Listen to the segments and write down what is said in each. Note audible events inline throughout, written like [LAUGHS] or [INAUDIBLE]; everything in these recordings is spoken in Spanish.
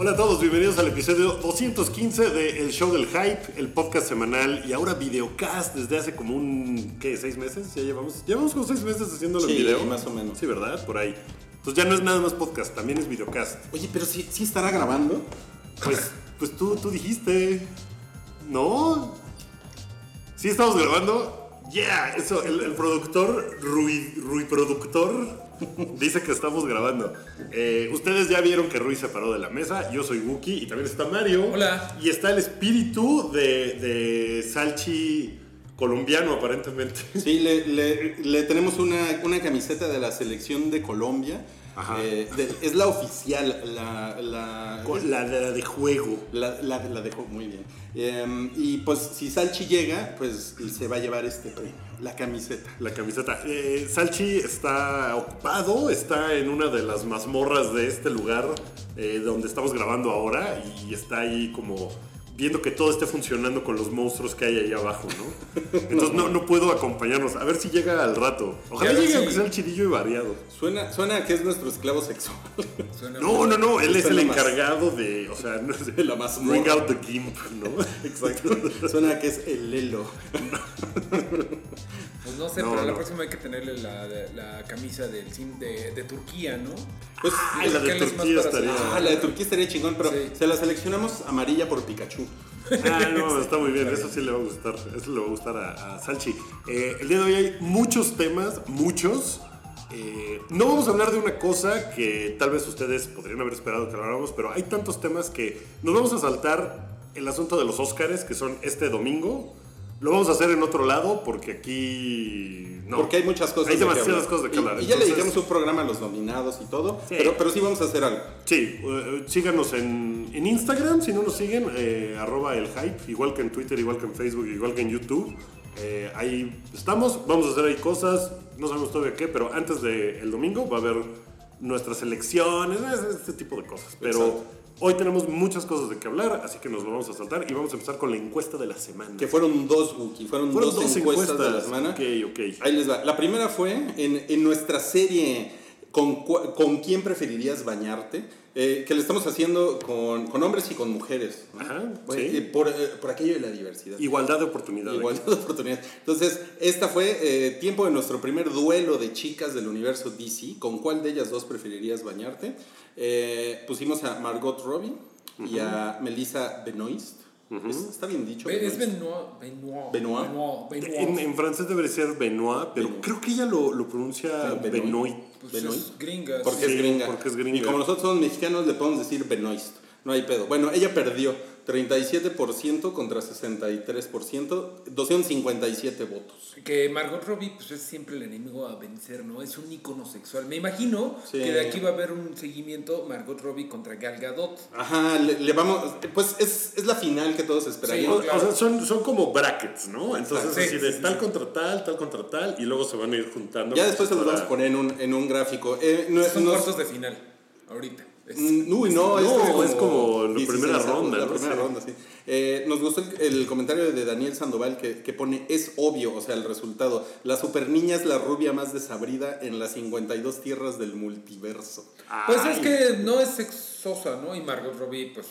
Hola a todos, bienvenidos al episodio 215 de El Show del Hype, el podcast semanal y ahora videocast desde hace como un, ¿qué? ¿Seis meses? Ya llevamos, llevamos como seis meses haciéndolo en Sí, video. más o menos. Sí, ¿verdad? Por ahí. Entonces ya no es nada más podcast, también es videocast. Oye, pero sí, sí estará grabando. Pues, pues tú, tú dijiste, ¿no? ¿Sí estamos grabando? Yeah, eso, el, el productor, Rui, Rui Productor, [LAUGHS] dice que estamos grabando. Eh, ustedes ya vieron que Rui se paró de la mesa, yo soy Wookie y también está Mario. Hola. Y está el espíritu de, de Salchi colombiano, aparentemente. Sí, le, le- le tenemos una, una camiseta de la selección de Colombia. Eh, de- es la oficial, la, la, La, la de juego. la, la- la dejo muy bien. Em, y pues si Salchi llega, pues se va a llevar este premio, la camiseta. La camiseta. Eh, Salchi está ocupado, está en una de las mazmorras de este lugar eh, donde estamos grabando ahora y está ahí como viendo que todo esté funcionando con los monstruos que hay ahí abajo, ¿no? [LAUGHS] Entonces no, no puedo acompañarnos. A ver si llega al rato. Ojalá llegue si- aunque sea el chidillo y variado. Suena, suena a que es nuestro esclavo sexual. Suena No, no, no, él es el más. encargado de, o sea, no es [LAUGHS] De la mazmorra. Bring out the gimp, ¿no? [LAUGHS] Exacto. Suena a que es el Lelo. Pues no sé, No, pero la no. próxima hay que tenerle la, la camisa del sim de, de Turquía, ¿no? Pues, Ay, la de ¿Qué les más Turquía estaría... ah, la de Turquía estaría chingón, pero Sí. se la seleccionamos amarilla por Pikachu. Ah, no, [LAUGHS] está muy bien, eso sí le va a gustar, eso le va a gustar a, a Salchi. Eh, el día de hoy hay muchos temas, muchos. Eh, no vamos a hablar de una cosa que tal vez ustedes podrían haber esperado que habláramos, pero hay tantos temas que nos vamos a saltar el asunto de los Óscares, que son este domingo. Lo vamos a hacer en otro lado porque aquí... No. Porque hay muchas cosas. Hay de demasiadas cosas de que hablar. Y, ya le dedicamos un programa a los nominados y todo. Sí. Pero, pero sí vamos a hacer algo. Sí, eh, síganos en, en Instagram, si no nos siguen, eh, arroba el hype, igual que en Twitter, igual que en Facebook, igual que en YouTube. Eh, ahí estamos, vamos a hacer ahí cosas, no sabemos todavía qué, pero antes del domingo va a haber nuestras elecciones, es- este tipo de cosas. Pero Exacto. Hoy tenemos muchas cosas de qué hablar, así que nos lo vamos a saltar y vamos a empezar con la encuesta de la semana. Que fueron dos, Wookie. Fueron, Fueron dos, encuestas, de la semana. Ok, ok. Ahí les va. La primera fue en, en nuestra serie ¿Con, ¿Con quién preferirías bañarte? Eh, que le estamos haciendo con, con hombres y con mujeres. ¿no? Ajá, sí. eh, por, eh, por aquello de la diversidad. Igualdad de oportunidades. Igualdad de oportunidades. Entonces, esta fue eh, tiempo de nuestro primer duelo de chicas del universo DC. ¿Con cuál de ellas dos preferirías bañarte? Eh, pusimos a Margot Robbie y a Melissa Benoist. Es- Está bien dicho. Be- Es Benoist? Benoit. Benoit. Benoit. Benoit. Benoit. En, en francés debería ser Benoit, pero Benoit. creo que ella lo, lo pronuncia Benoit. Benoit. Pues es gringa. Porque Sí, es gringa. porque es gringa. Y como nosotros somos mexicanos, le podemos decir Benoist. No hay pedo. Bueno, ella perdió 37% contra 63%, 257 votos. Que Margot Robbie pues, es siempre el enemigo a vencer, ¿no? Es un ícono sexual. Me imagino Sí. que de aquí va a haber un seguimiento Margot Robbie contra Gal Gadot. Ajá, le, le vamos. Pues es, es la final que todos esperaríamos. Sí, claro. O sea, son, son como brackets, ¿no? Entonces, Sí, así de tal sí. contra tal, tal contra tal, y luego se van a ir juntando. Ya después se los para- vamos a poner en un, en un gráfico. Eh, no, Son nos- cuartos de final. Ahorita. Es- Mm, Uy, no, No, este es como la 16, primera ronda, La ¿no? primera Sí. ronda, sí. Eh, nos gustó el, el comentario de Daniel Sandoval que, que pone, es obvio, o sea, el resultado. La super niña es la rubia más desabrida en las 52 tierras del multiverso. Pues es que no es sexosa, ¿no? Y Margot Robbie, pues,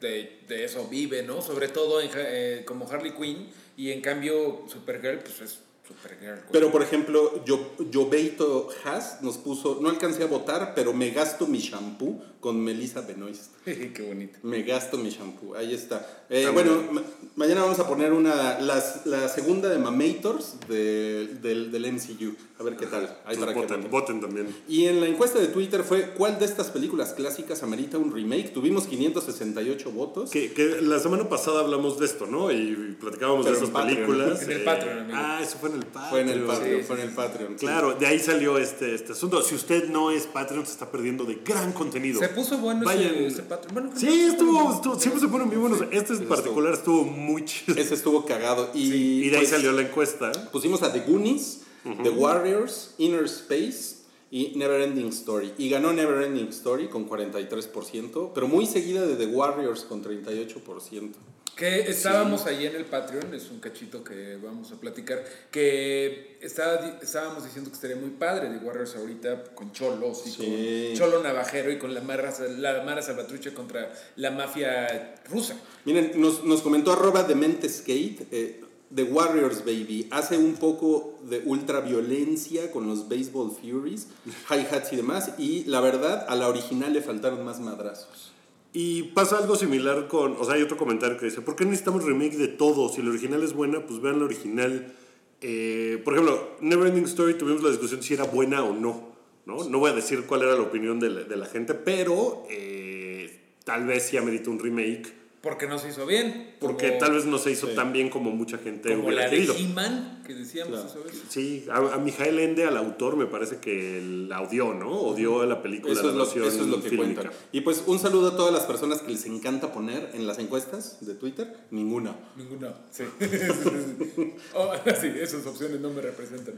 de, de eso vive, ¿no? Sobre todo en, eh, como Harley Quinn. Y en cambio, Supergirl, pues es Supergirl. Pero, por ejemplo, yo, Jobeito Haas nos puso, no alcancé a votar, pero me gasto mi shampoo con Melissa Benoist. [LAUGHS] Qué bonito. Me gasto mi shampoo, ahí está. Eh, bueno, bueno. ma- mañana vamos a poner una, las- la segunda de Mamators de- del, del MCU. A ver qué tal. Ahí para que voten, voten. voten también. Y en la encuesta de Twitter fue, ¿cuál de estas películas clásicas amerita un remake? Tuvimos 568 votos. Que, que la semana pasada hablamos de esto, ¿no? Y platicábamos Pero de esas Patreon. películas. En el eh, Patreon, amigo. Ah, eso fue en el Patreon. Fue en el Patreon, sí, fue en el Patreon. sí. Claro, de ahí salió este, este asunto. Si usted no es Patreon, se está perdiendo de gran contenido. Se puso bueno Vayan. ese, ese patrón. Bueno, Sí, no, estuvo, no, estuvo- siempre se ponen bien buenos. Este en particular estuvo muy chido. Ese estuvo cagado. Y, Y de ahí pues, salió la encuesta. Pusimos a The Goonies, The Warriors, Inner Space y Neverending Story. Y ganó Neverending Story con 43%, pero muy seguida de The Warriors con 38%. Que estábamos ahí en el Patreon, es un cachito que vamos a platicar, que estaba, estábamos diciendo que estaría muy padre de Warriors ahorita con Cholos y Sí. con Cholo Navajero y con la Mara, la Mara Salvatrucha contra la mafia rusa. Miren, nos, nos comentó arroba Dementeskate, eh, The Warriors Baby, hace un poco de ultraviolencia con los Baseball Furies, hi-hats y demás, y la verdad, a la original le faltaron más madrazos. Y pasa algo similar con, o sea, hay otro comentario que dice, ¿por qué necesitamos remake de todo? Si la original es buena, pues vean la original. Eh, por ejemplo, Neverending Story tuvimos la discusión si era buena o no, ¿no? No voy a decir cuál era la opinión de la, de la gente, pero eh, tal vez sí amerita un remake, Porque no se hizo bien. porque como- tal vez no se hizo Sí. tan bien como mucha gente Como hubiera la de querido. He-Man, que decíamos Claro. esa vez. Sí, a, a Mijael Ende, al autor, me parece que la odió, ¿no? Odió la película Eso de es, lo, versión eso es lo que fílmica. cuentan. Y pues un saludo a todas las personas que les encanta poner en las encuestas de Twitter. Ninguna. Ninguna. Sí. [LAUGHS] [LAUGHS] Oh, sí, esas opciones no me representan.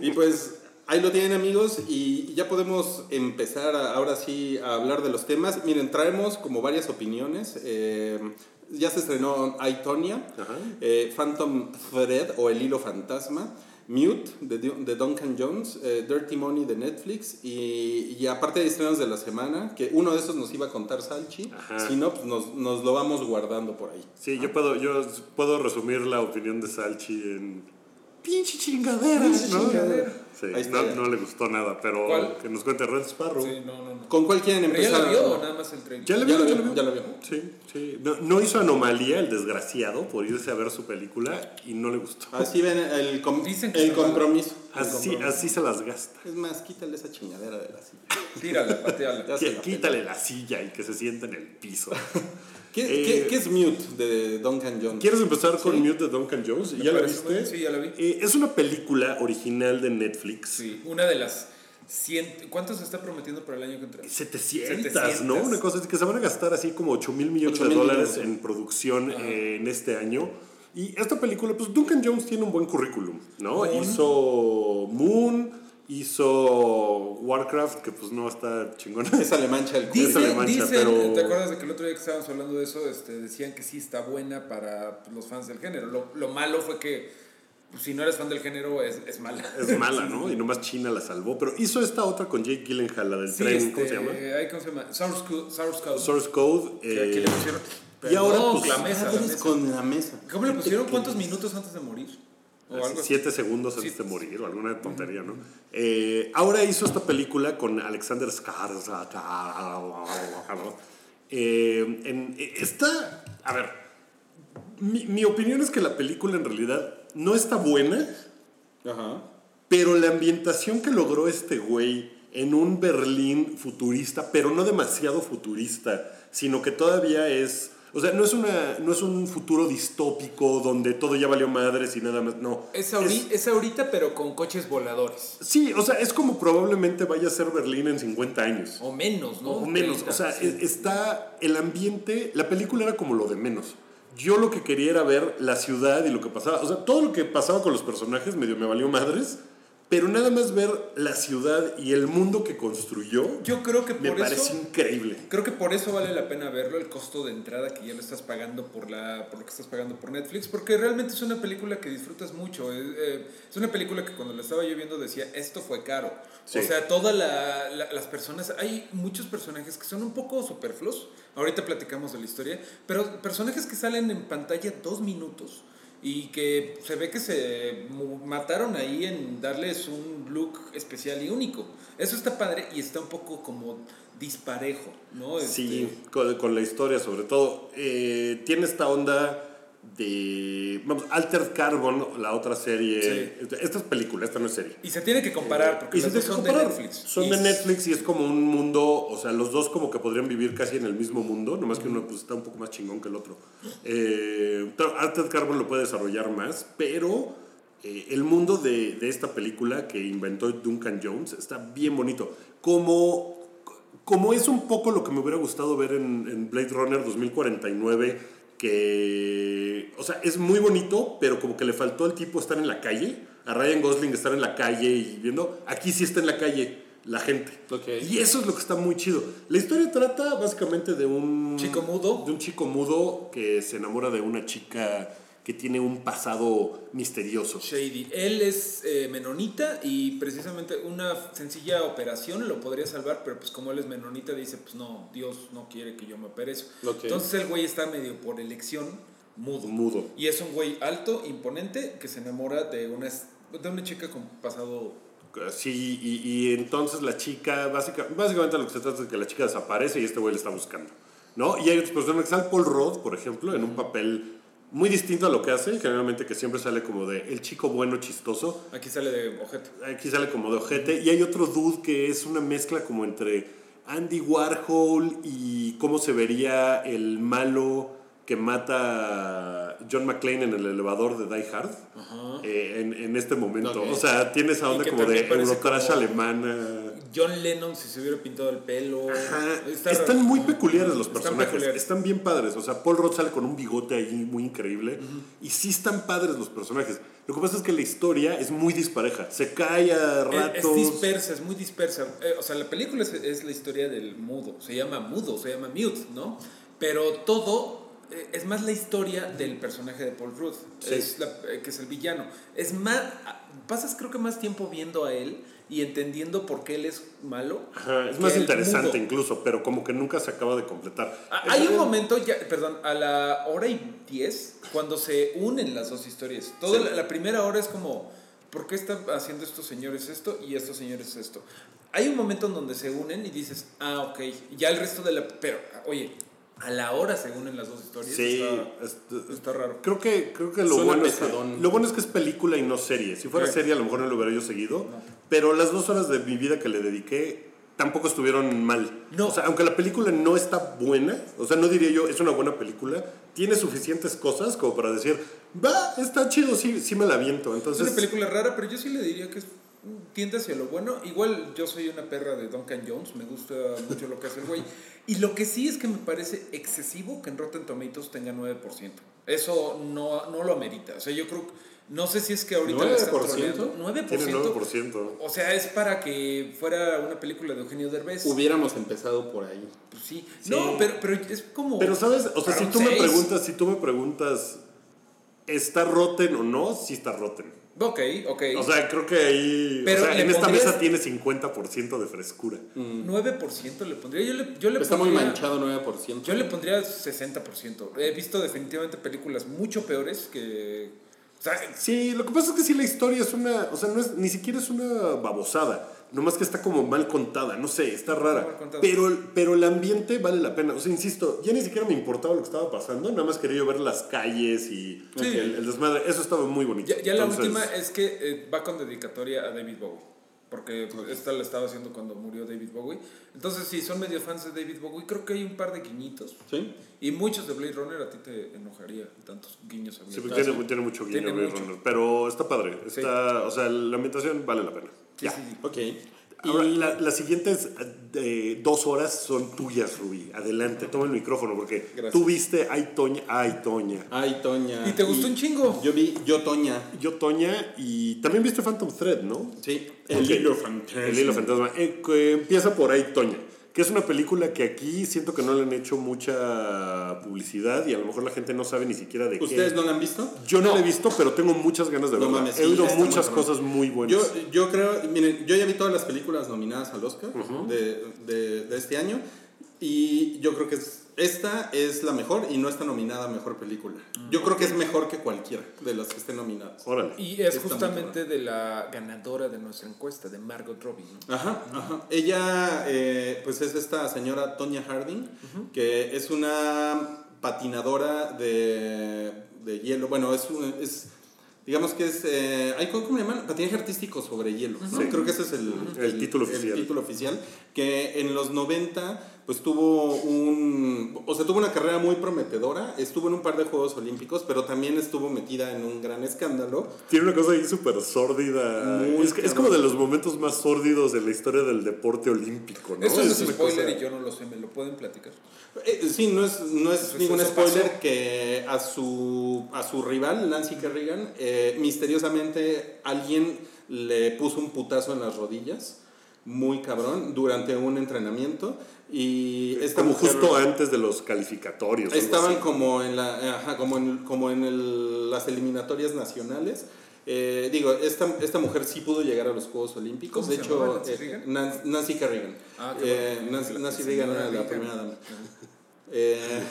Y pues ahí lo tienen amigos y ya podemos empezar a- ahora sí a hablar de los temas. Miren, traemos como varias opiniones. Eh, ya se estrenó Aitonia, eh, Phantom Thread o El Hilo Fantasma, Mute de, de Duncan Jones, eh, Dirty Money de Netflix y, y aparte de estrenos de la semana, que uno de esos nos iba a contar Salchi, Ajá. si no, pues nos, nos lo vamos guardando por ahí. Sí, yo puedo, yo puedo resumir la opinión de Salchi en pinche chingadera, Pinche ¿no? chingadera. Sí, Ahí está. no, no le gustó nada, pero ¿Cuál? que nos cuente Red Sparrow. Sí, no, no, no. ¿Con cuál quieren ¿Pero ya empezar? la vio o nada más el trailer? ¿Ya le Ya vio? la ¿Ya vio, ya la vio. Sí, sí. No, no hizo anomalía el desgraciado por irse a ver su película y no le gustó. Así ven el, com- Dicen que el compromiso. Así, compromiso. así se las gasta. Es más, quítale esa chingadera de la silla. Tírala, pateala. Quítale la silla y que se sienta en el piso. [LAUGHS] ¿Qué, Eh, qué- qué es Mute de Duncan Jones? ¿Quieres empezar con Sí. Mute de Duncan Jones? ¿Ya la viste? sí, ya la vi. Eh, es una película original de Netflix. Sí, una de las 100... ¿Cuánto se está prometiendo para el año que entra? 700, 700. ¿no? Una cosa así que se van a gastar así como 8 mil millones 8 de dólares millones. en producción eh, en este año. Y esta película, pues Duncan Jones tiene un buen currículum, ¿no? Moon. Hizo Moon, hizo Warcraft, que pues no está chingona. Esa le mancha el. Dice- Dice, le mancha, dicen, pero- ¿te acuerdas de que el otro día que estábamos hablando de eso, este, decían que sí está buena para pues, los fans del género? Lo, lo malo fue que pues, si no eres fan del género es, es mala. Es mala, [LAUGHS] ¿no? Y nomás China la salvó. Pero hizo esta otra con Jake Gyllenhaal, la del Sí, tren, este, ¿cómo se llama? ¿cómo se llama? Source Code. Source Code. Source Code. que aquí eh, le pusieron... y ahora, Perdón, pues, la mesa, la Madres mesa. con la mesa. ¿Cómo le pusieron cuántos minutos antes de morir? O Así, algo así. siete segundos antes Sí. de morir o alguna tontería, ¿no? Eh, ahora hizo esta película con Alexander Skarsgård. Eh, en- eh, está, a ver, mi, mi opinión es que la película en realidad no está buena, Ajá. pero la ambientación que logró este güey en un Berlín futurista, pero no demasiado futurista, sino que todavía es, o sea, no es, una, no es un futuro distópico donde todo ya valió madres y nada más, no. Es, ahori- es ahorita, pero con coches voladores. Sí, o sea, es como probablemente vaya a ser Berlín en 50 años. O menos, ¿no? O menos, 30, o sea, sí. está el ambiente, la película era como lo de menos. Yo lo que quería era ver la ciudad y lo que pasaba, o sea, todo lo que pasaba con los personajes medio me valió madres, pero nada más ver la ciudad y el mundo que construyó Yo creo que me por pareció eso... increíble. Creo que por eso vale la pena verlo, el costo de entrada que ya lo estás pagando por, la, por lo que estás pagando por Netflix, porque realmente es una película que disfrutas mucho. Es, eh, es una película que cuando la estaba yo viendo decía, esto fue caro. Sí. O sea, todas la- la- las personas, hay muchos personajes que son un poco superfluos, ahorita platicamos de la historia, pero personajes que salen en pantalla dos minutos y que se ve que se mataron ahí en darles un look especial y único. Eso está padre y está un poco como disparejo, ¿no? Sí, Este, con, con la historia sobre todo. Eh, tiene esta onda de, vamos, Altered Carbon, la otra serie. Esta es película, esta no es serie. Y se tiene que comparar porque Y los se dos son que de comparar. Netflix. Son Y de Netflix y es como un mundo, o sea, los dos como que podrían vivir casi en el mismo mundo, nomás que uno pues, está un poco más chingón que el otro. Eh, Altered Carbon lo puede desarrollar más, pero eh, el mundo de, de esta película que inventó Duncan Jones está bien bonito. Como, como es un poco lo que me hubiera gustado ver en, en Blade Runner 2049, que, o sea, es muy bonito, pero como que le faltó al tipo estar en la calle, a Ryan Gosling estar en la calle y viendo, aquí sí está en la calle. la gente. Y eso es lo que está muy chido. La historia trata básicamente de un Chico mudo. de un chico mudo que se enamora de una chica que tiene un pasado misterioso. Shady. Él es eh, menonita y precisamente una sencilla operación lo podría salvar, pero pues como él es menonita dice, pues no, Dios no quiere que yo me opere eso. Entonces el güey está medio por elección mudo. Mudo. Y es un güey alto, imponente, que se enamora de una, de una chica con pasado... Sí, y, y entonces la chica, básica, básicamente lo que se trata es que la chica desaparece y este güey le está buscando. ¿No? Y hay otros personajes, sale Paul Rudd, por ejemplo, en un papel muy distinto a lo que hace, generalmente que siempre sale como de el chico bueno chistoso. Aquí sale de ojete. Aquí sale como de ojete. Y hay otro dude que es una mezcla como entre Andy Warhol y cómo se vería el malo que mata a John McClane en el elevador de Die Hard. eh, en, en este momento. O sea, tiene esa onda como de Eurotrash alemana. John Lennon si se hubiera pintado el pelo. Ajá. Está Están muy peculiares los Están personajes. peculiares. Están bien padres. O sea, Paul Rudd sale con un bigote ahí muy increíble. Y sí están padres los personajes. Lo que pasa es que la historia es muy dispareja. Se cae a Es- ratos. Es dispersa, es muy dispersa. Eh, o sea, la película es, es la historia del mudo. Se llama mudo, se llama mute, ¿no? Pero todo eh, es más la historia del personaje de Paul Rudd, Sí. es la- eh, que es el villano. Es más, pasas creo que más tiempo viendo a él y entendiendo por qué él es malo. Ajá, es más interesante incluso, pero como que nunca se acaba de completar. Ah, Hay un momento, ya, perdón, a la hora y diez, cuando se unen las dos historias. Toda Sí. la, la primera hora es como, ¿por qué están haciendo estos señores esto y estos señores esto? Hay un momento en donde se unen y dices, ah, ok, ya el resto de la... Pero, oye, a la hora se unen las dos historias. Sí, Está, es- está raro. creo que, creo que lo Suena bueno, es que, lo bueno es que es película y no serie. Si fuera Sí. serie, a lo mejor no lo hubiera yo seguido. Pero las dos horas de mi vida que le dediqué tampoco estuvieron mal. No. O sea, aunque la película no está buena, o sea, no diría yo, es una buena película, tiene suficientes cosas como para decir, va, está chido, sí, sí me la aviento. Es Entonces, una película rara, pero yo sí le diría que es, tiende hacia lo bueno. Igual yo soy una perra de Duncan Jones, me gusta mucho lo que hace el güey. Y lo que sí es que me parece excesivo que en Rotten Tomatoes tenga 9%. Eso no, no lo amerita. O sea, yo creo, no sé si es que ahorita le están 9%? troleando. 9%. tiene 9%. O sea, es para que fuera una película de Eugenio Derbez. Hubiéramos empezado por ahí. Pues sí. Sí. No, pero, pero es como... Pero sabes, o sea, si tú me preguntas, si tú me preguntas, ¿está rotten o no? Sí está rotten. Ok, ok. O sea, creo que ahí, Pero o sea, en esta mesa tiene 50% de frescura. 9% le pondría. Yo le, yo le Está muy manchado 9%. Yo le pondría 60%. He visto definitivamente películas mucho peores que... o sea, Sí, lo que pasa es que sí la historia es una, o sea, no es, ni siquiera es una babosada, nomás que está como mal contada, no sé, está rara. Pero, pero el ambiente vale la pena, o sea, insisto, ya ni siquiera me importaba lo que estaba pasando, nada más quería yo ver las calles y Sí. el, el desmadre, eso estaba muy bonito. ya, ya la última es que eh, va con dedicatoria a David Bowie. Porque pues, esta la estaba haciendo cuando murió David Bowie. Entonces, si son medio fans de David Bowie, creo que hay un par de guiñitos. ¿Sí? Y muchos de Blade Runner a ti te enojaría tantos guiños a Blade Sí, porque tiene, tiene mucho guiño Tiene Blade mucho. Runner, pero está padre, está, o sea, la ambientación vale la pena. Sí, ya. sí, sí. Ok. Ahora, Y la- las siguientes eh, dos horas son tuyas, Rubí. Adelante, toma el micrófono porque Gracias. tú viste Ay Toña, Ay Toña. Ay, Toña. Y te gustó un chingo. Yo vi Yo, Toña. Yo Toña y también viste Phantom Thread, ¿no? Sí. Ok. El hilo fantasma. El hilo fantasma. Eh, empieza por Ay Toña, que es una película que aquí siento que no le han hecho mucha publicidad y a lo mejor la gente no sabe ni siquiera de ¿Ustedes qué. no la han visto? Yo no, la he visto, pero tengo muchas ganas de No verla. mames, he oído muy muchas cosas muy buenas. Yo, yo creo, miren, yo ya vi todas las películas nominadas al Oscar de, de- de este año y yo creo que es- esta es la mejor y no está nominada a mejor película. Yo creo que es mejor que cualquiera de las que estén nominadas. Órale. Y es Está justamente de la ganadora de nuestra encuesta, de Margot Robbie. ¿no? Ajá, ajá. Ella, eh, pues es esta señora Tonya Harding, que es una patinadora de, de hielo. Bueno, es, un- es digamos que es, eh, ay, ¿cómo, le llaman? Patinaje artístico sobre hielo. ¿no? Creo que ese es el, El título oficial. El título oficial, que en los 90 pues tuvo un, o sea, tuvo una carrera muy prometedora, estuvo en un par de Juegos Olímpicos, pero también estuvo metida en un gran escándalo. Tiene una cosa ahí súper sórdida. Es, que- es como de los momentos más sórdidos de la historia del deporte olímpico, ¿no? Eso es una spoiler cosa- y yo no lo sé, ¿me lo pueden platicar? Eh, sí, no es, no es Eso- ningún eso spoiler pasó. que a su, a su rival, Nancy Kerrigan, eh, misteriosamente alguien le puso un putazo en las rodillas muy cabrón durante un entrenamiento. Y esta Como mujer- justo antes de los calificatorios. Estaban como en, la, ajá, como en, como en el- las eliminatorias nacionales. Eh, digo, esta, esta mujer sí pudo llegar a los Juegos Olímpicos. ¿Cómo de se hecho, llamaba? ¿Nancy eh, Nancy Kerrigan. Ah, Eh. Nancy, Reagan era la primera dama. Eh,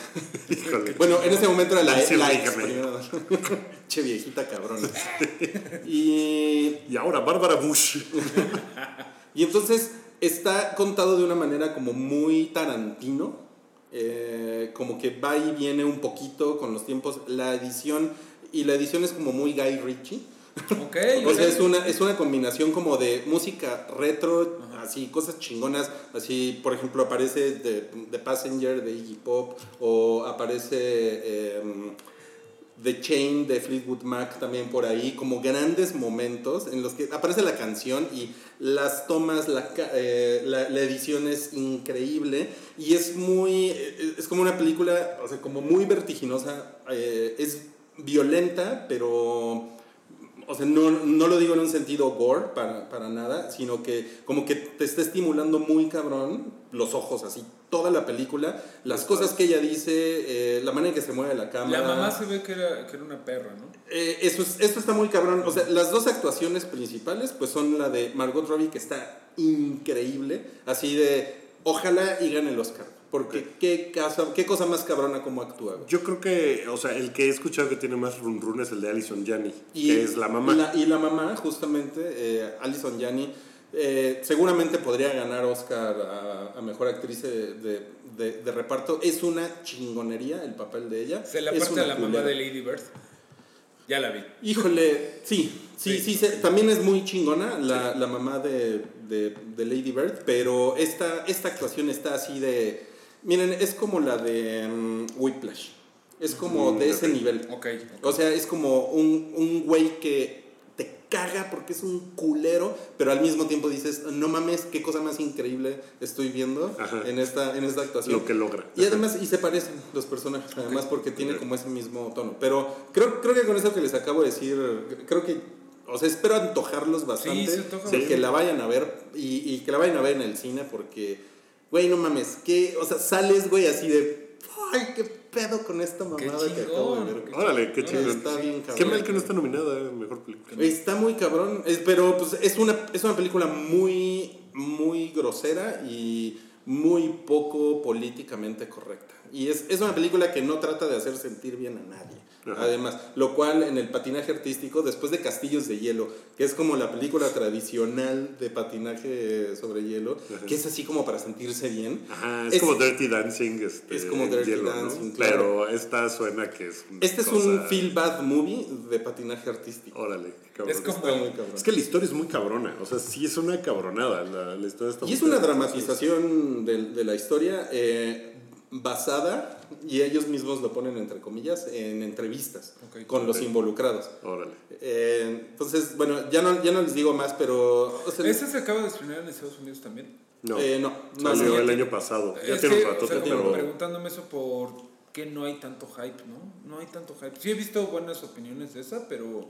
[LAUGHS] bueno, en ese momento era la, ex dama. [LAUGHS] che viejita cabrona. y Y ahora, Bárbara Bush. [LAUGHS] y entonces está contado de una manera como muy tarantino, eh, como que va y viene un poquito con los tiempos. La edición, y la edición es como muy Guy Ritchie. Ok. [LAUGHS] O sea, es una, es una combinación como de música retro, así, cosas chingonas. Así, por ejemplo, aparece The, The Passenger de Iggy Pop, o aparece em, The Chain de Fleetwood Mac también por ahí, como grandes momentos en los que aparece la canción y las tomas, la, eh, la, la edición es increíble y es muy, eh, es como una película, o sea, como muy vertiginosa, eh, es violenta, pero o sea, no, no lo digo en un sentido gore para, para nada, sino que como que te está estimulando muy cabrón los ojos, así, toda la película, las cosas que ella dice, eh, la manera en que se mueve la cámara. La mamá se ve que era, que era una perra, ¿no? Eh, eso, es- esto está muy cabrón. O sea, las dos actuaciones principales, pues son la de Margot Robbie, que está increíble, así de, ojalá y gane el Oscar. Porque qué, casa- qué cosa más cabrona como actúa. güey. Yo creo que, o sea, el que he escuchado que tiene más run run es el de Alison Janney, Y que es la mamá. la- y la mamá, justamente, eh, Alison Janney, eh, seguramente podría ganar Oscar a, a mejor actriz de, de- de- de reparto. Es una chingonería el papel de ella. Se la Es parte una a la mamá de Lady Bird. Ya la vi. Híjole, sí, sí, sí, se- también es muy chingona la, la mamá de, de- de Lady Bird, pero esta, esta actuación está así de... Miren, es como la de mm, Whiplash. Es como Mm, de ese nivel. Ok. O sea, es como un, un güey que te caga porque es un culero, pero al mismo tiempo dices, no mames, qué cosa más increíble estoy viendo Ajá. en esta, en esta actuación. Lo que logra. Y además, y se parecen los personajes, además porque tiene como ese mismo tono. Pero creo, creo que con eso que les acabo de decir, creo que, o sea, espero antojarlos bastante. se antoja de que la vayan a ver y, y que la vayan a ver en el cine porque, güey, no mames, que, o sea, sales, güey, así de, ay, qué pedo con esta Qué mamada que acabo de ver. Órale, qué chingón. Está bien cabrón. Qué mal que no está nominada a mejor película. Está muy cabrón, es- pero pues es una, es una película muy, muy grosera y muy poco políticamente correcta. Y es, es una película que no trata de hacer sentir bien a nadie. Ajá. Además, lo cual en el patinaje artístico, después de Castillos de Hielo, que es como la película tradicional de patinaje sobre hielo, Ajá. que es así como para sentirse bien. Ajá, es, Es- como Dirty Dancing. Este, es como Dirty hielo, ¿no? Dancing, claro. Pero esta suena que es. una Este es cosa- un feel bad movie de patinaje artístico. Órale, cabrón. Es como- Está muy cabrón. Es que la historia es muy cabrona. O sea, sí es una cabronada. La, la historia está Y es una dramatización de, de la historia eh, basada, y ellos mismos lo ponen entre comillas, en entrevistas con los involucrados. Órale. Eh, entonces, bueno, ya no, ya no les digo más, pero... o sea, ¿Esta se acaba de estrenar en Estados Unidos también? No. eh, no, no, Salió el año pasado. Ya es tiene que, un rato, o sea, pero. preguntándome eso por qué no hay tanto hype, ¿no? No hay tanto hype. Sí he visto buenas opiniones de esa, pero...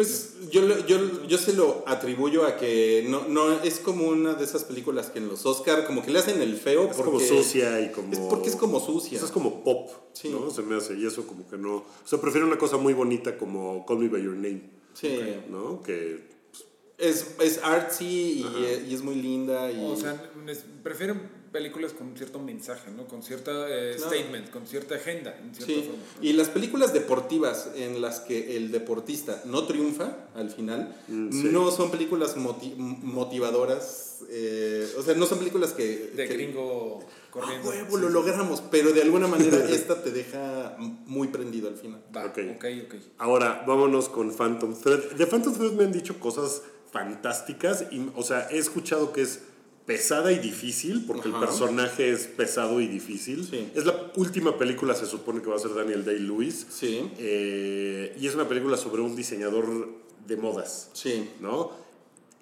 Pues yo, lo- yo, yo se lo atribuyo a que no, no es como una de esas películas que en los Oscar como que le hacen el feo Es porque como sucia y como. Es porque es como sucia. Eso es como pop, Sí. ¿no? Se me hace. Y eso como que no. O sea, prefiero una cosa muy bonita como Call Me By Your Name, Sí. ¿no? Que. Es, es artsy y, y es muy linda. Y, O sea, prefieren películas con cierto mensaje, ¿no? Con cierta eh, Claro. statement, con cierta agenda, en cierta Sí, forma. ¿no? y las películas deportivas en las que el deportista no triunfa al final, Mm, sí. no son películas moti- motivadoras, eh, o sea, no son películas que... De que- gringo "Ah, corriendo. huevo, Sí, lo logramos, pero de alguna manera [LAUGHS] esta te deja muy prendido al final. Va, Ok. ok, ok. Ahora, vámonos con Phantom Thread. De Phantom Thread me han dicho cosas fantásticas. Y, o sea, he escuchado que es pesada y difícil, porque el Ajá. personaje es pesado y difícil. Sí. Es la última película, se supone que va a ser Daniel Day-Lewis. Sí, Eh, y es una película sobre un diseñador de modas, sí. ¿no?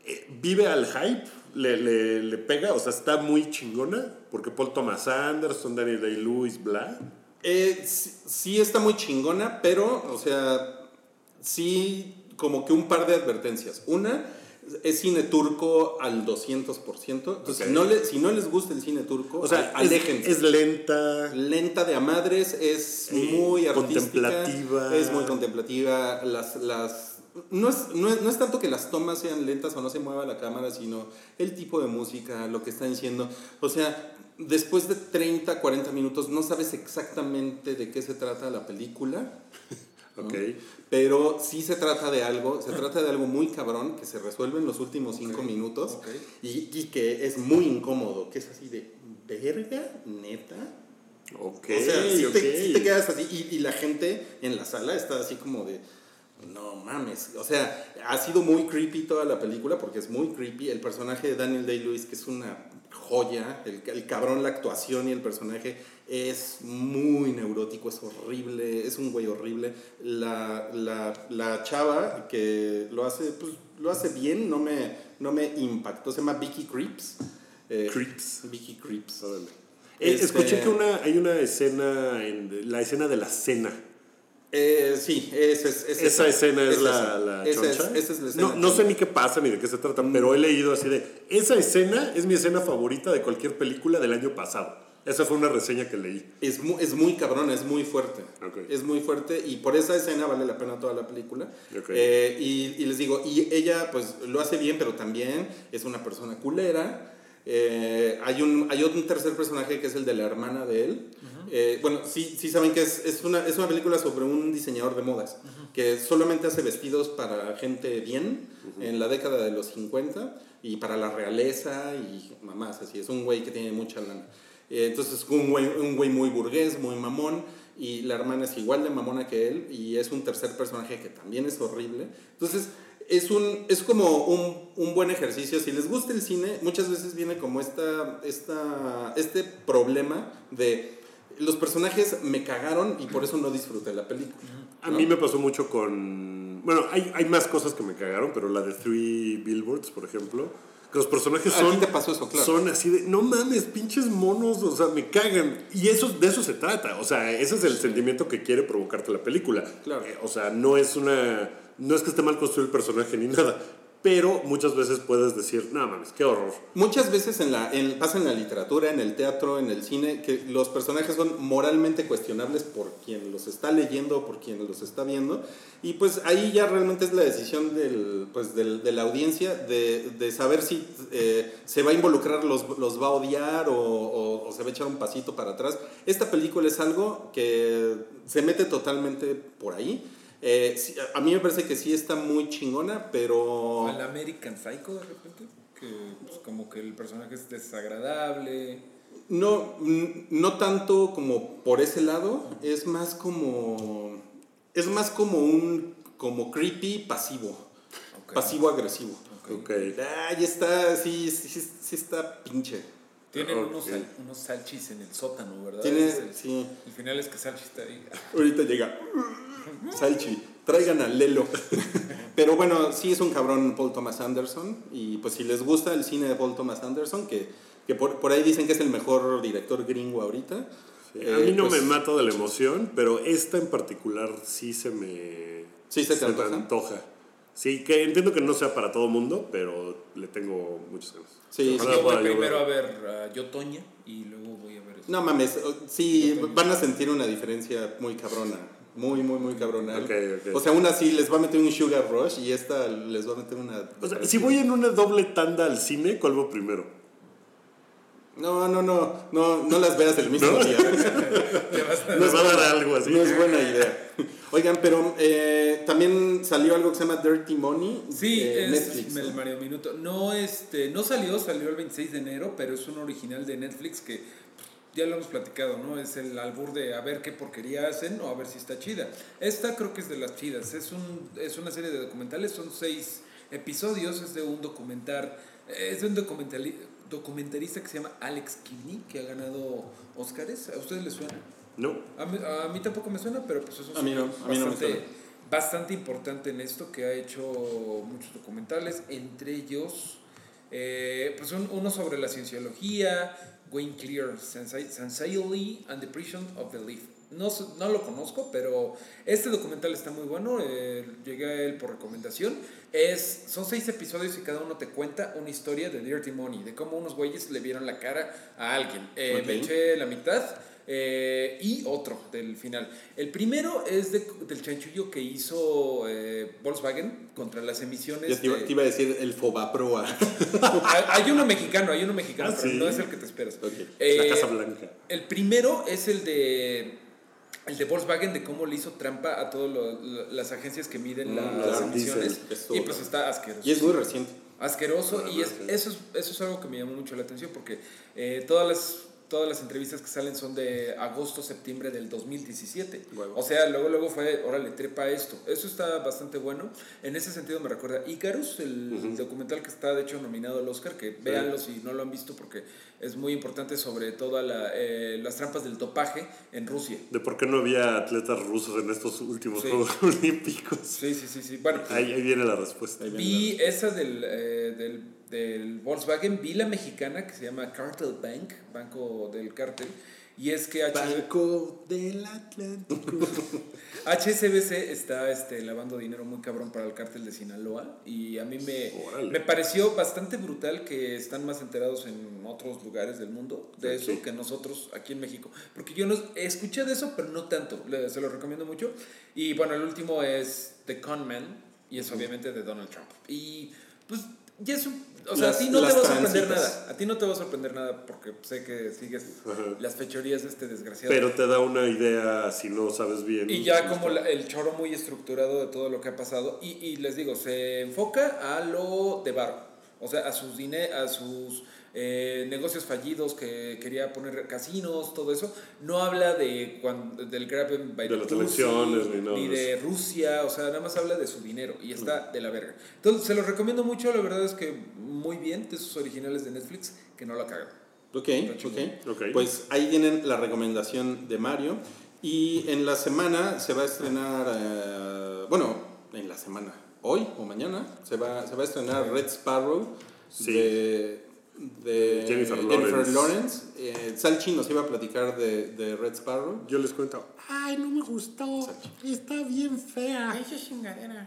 Eh, vive al hype, le, le- le pega, o sea, está muy chingona, porque Paul Thomas Anderson, Daniel Day-Lewis, bla. Eh, sí, sí está muy chingona, pero, o sea, sí como que un par de advertencias. Una, es cine turco al 200%. Entonces, Ok. si, no le- si no les gusta el cine turco, O sea, es, aléjense. es lenta. lenta de a madres, es Eh, muy artística, contemplativa. es muy contemplativa, las, las no es, no, es, no es tanto que las tomas sean lentas o no se mueva la cámara, sino el tipo de música, lo que están diciendo. O sea, después de 30, 40 minutos no sabes exactamente de qué se trata la película. ¿No? Ok. Pero sí se trata de algo, se trata de algo muy cabrón que se resuelve en los últimos cinco minutos y, y que es muy incómodo, que es así de, verga, neta. Ok. O sea, sí, ok. te, sí te quedas así y, y la gente en la sala está así como de, no mames. O sea, ha sido muy creepy toda la película porque es muy creepy. El personaje de Daniel Day-Lewis, que es una joya, el, el cabrón, la actuación y el personaje es muy neurótico, es horrible, es un güey horrible. La, la, la chava que lo hace, pues lo hace bien, no me, no me impactó. Se llama Vicky Creeps. Eh, Creeps. Vicky Creeps. Órale. Eh, Este- Escuché que una, hay una escena, en, la escena de la cena. Eh, sí, esa es, Esa escena es, esa. la, la Esa es- choncha. esa es la escena no, no sé ni qué pasa ni de qué se trata, pero he leído así de. Esa escena es mi escena favorita de cualquier película del año pasado. Esa fue una reseña que leí. Es muy, es muy cabrón, es muy fuerte. Es muy fuerte y por esa escena vale la pena toda la película. Ok. Eh, y, y les digo, y ella pues lo hace bien, pero también es una persona culera. Eh, hay, un, hay un tercer personaje que es el de la hermana de él. Eh, bueno, sí, sí saben que es, es, una, es una película sobre un diseñador de modas que solamente hace vestidos para gente bien en la década de los 50 y para la realeza y mamás, así. Es un güey que tiene mucha lana. Eh, entonces, un güey, un güey muy burgués, muy mamón, y la hermana es igual de mamona que él, y es un tercer personaje que también es horrible. Entonces, es, un, es como un, un buen ejercicio. Si les gusta el cine, muchas veces viene como esta, esta, este problema de los personajes me cagaron y por eso no disfruté la película. A mí me pasó mucho con. Bueno, hay, hay más cosas que me cagaron, pero la de Three Billboards, por ejemplo. Que los personajes A son. ti te pasó eso, claro. Son así de. No mames, pinches monos, o sea, me cagan. Y eso, de eso se trata. O sea, ese es el sentimiento que quiere provocarte la película. Claro. Eh, o sea, no es una. No es que esté mal construido el personaje ni nada. Pero muchas veces puedes decir, no mames, qué horror. Muchas veces en la, en, pasa en la literatura, en el teatro, en el cine, que los personajes son moralmente cuestionables por quien los está leyendo o por quien los está viendo. Y pues ahí ya realmente es la decisión del, pues del, de la audiencia de, de saber si eh, se va a involucrar, los, los va a odiar o, o- o se va a echar un pasito para atrás. Esta película es algo que se mete totalmente por ahí. Eh, sí, a mí me parece que sí está muy chingona, pero... Al American Psycho de repente, que pues, como que el personaje es desagradable. No, no tanto como por ese lado, es más como es más como un como creepy pasivo, pasivo agresivo. Ok. Ahí está, sí, sí, sí, sí está pinche. Tienen unos, sal- unos salchis en el sótano, ¿verdad? Tiene, el, sí. el final es que Salchi está ahí. Ahorita llega Salchi, traigan a Lelo. [LAUGHS] Pero bueno, sí es un cabrón Paul Thomas Anderson y pues si les gusta el cine de Paul Thomas Anderson, que, que por, por ahí dicen que es el mejor director gringo ahorita. Sí, eh, a mí no pues, me mato de la emoción, pero esta en particular sí se me. ¿Sí se te me antoja? Sí, que entiendo que no sea para todo mundo, pero le tengo muchas ganas. Sí, Ojalá yo voy primero ver. a ver a Yo Toña y luego voy a ver eso. No mames, sí, van a sentir una diferencia muy cabrona. Muy, muy, muy cabrona. Ok, ok. O sea, una sí les va a meter un sugar rush y esta les va a meter una. O sea, si voy en una doble tanda al cine, ¿cuál va primero? No, no, no, no, no las veas el mismo día. [LAUGHS] Nos va a dar algo así. No es buena idea. Oigan, pero eh, también salió algo que se llama Dirty Money. Sí, eh, es Netflix. el ¿no? Mario Minuto. No, este, no salió, salió el 26 de enero, pero es un original de Netflix que ya lo hemos platicado, ¿no? Es el albur de a ver qué porquería hacen o a ver si está chida. Esta creo que es de las chidas. Es, un, es una serie de documentales, son seis episodios, es de un documental, es de un documentali- documentarista que se llama Alex Kidney, que ha ganado Oscars. ¿A ustedes les suena? No. A mí, a mí tampoco me suena, pero pues es A mí no, mí no me bastante, suena. bastante importante en esto, que ha hecho muchos documentales, entre ellos, eh, pues un- uno sobre la cienciología, Wayne Clear, Sincerely and the Prison of Belief. No, no lo conozco, pero este documental está muy bueno. eh, llegué a él por recomendación. Es, son seis episodios y cada uno te cuenta una historia de Dirty Money, de cómo unos güeyes le vieron la cara a alguien. Eh. Me eché la mitad. eh, y otro del final. El primero es de- del chanchullo que hizo eh, Volkswagen contra las emisiones. Ya te iba, de- te iba a decir el Fobaproa. [LAUGHS] hay uno mexicano, hay uno mexicano, Ah, pero ¿sí? no es el que te esperas. Eh, La Casa Blanca. el primero es el de el de Volkswagen de cómo le hizo trampa a todas las agencias que miden la- Mm, las la emisiones y pues está asqueroso. y es muy reciente. asqueroso y es, eso, es, eso es algo que me llamó mucho la atención porque eh, todas las todas las entrevistas que salen son de agosto septiembre del 2017 Huevo. o sea luego luego fue órale trepa esto eso está bastante bueno en ese sentido me recuerda Icarus el documental que está de hecho nominado al Oscar que véanlo si no lo han visto porque es muy importante sobre todas las trampas del dopaje en Rusia De por qué no había atletas rusos en estos últimos Sí. Juegos [LAUGHS] Olímpicos. sí sí sí sí bueno Ahí, ahí viene la respuesta. Ahí viene Vi esa del, eh, del, del Volkswagen, vi la mexicana que se llama Cartel Bank, Banco del Cártel, y es que Banco del Atlántico. [LAUGHS] HSBC está este, lavando dinero muy cabrón para el cártel de Sinaloa y a mí me, me pareció bastante brutal que están más enterados en otros lugares del mundo de eso Sí. que nosotros aquí en México. Porque yo no escuché de eso, pero no tanto. Le- se lo recomiendo mucho. Y bueno, el último es The Con Man y es obviamente de Donald Trump. Y pues ya es un... O sea, Las- a ti no te va a sorprender nada. A ti no te va a sorprender nada porque sé que sigues Ajá. las fechorías de este desgraciado. Pero te da una idea si no sabes bien. Y ya como la- el choro muy estructurado de todo lo que ha pasado. Y, y les digo, se enfoca a lo de Varo. O sea, a sus, dine a sus eh, negocios fallidos que quería poner casinos, todo eso. No habla de cuando, del Graben by De the las Pussy, elecciones, ni de Rusia. O sea, nada más habla de su dinero. Y está de la verga. Entonces, se los recomiendo mucho. La verdad es que muy bien de sus originales de Netflix, que no la cagan. Ok, Está ok. Ok. Pues ahí tienen la recomendación de Mario. Y en la semana se va a estrenar, eh, bueno, en la semana, hoy o mañana, se va, se va a estrenar Red Sparrow Sí. de, de Jennifer Lawrence. Lawrence. Eh, Salchi nos iba a platicar de, de Red Sparrow. Yo les cuento. Ay, no me gustó. Está bien fea.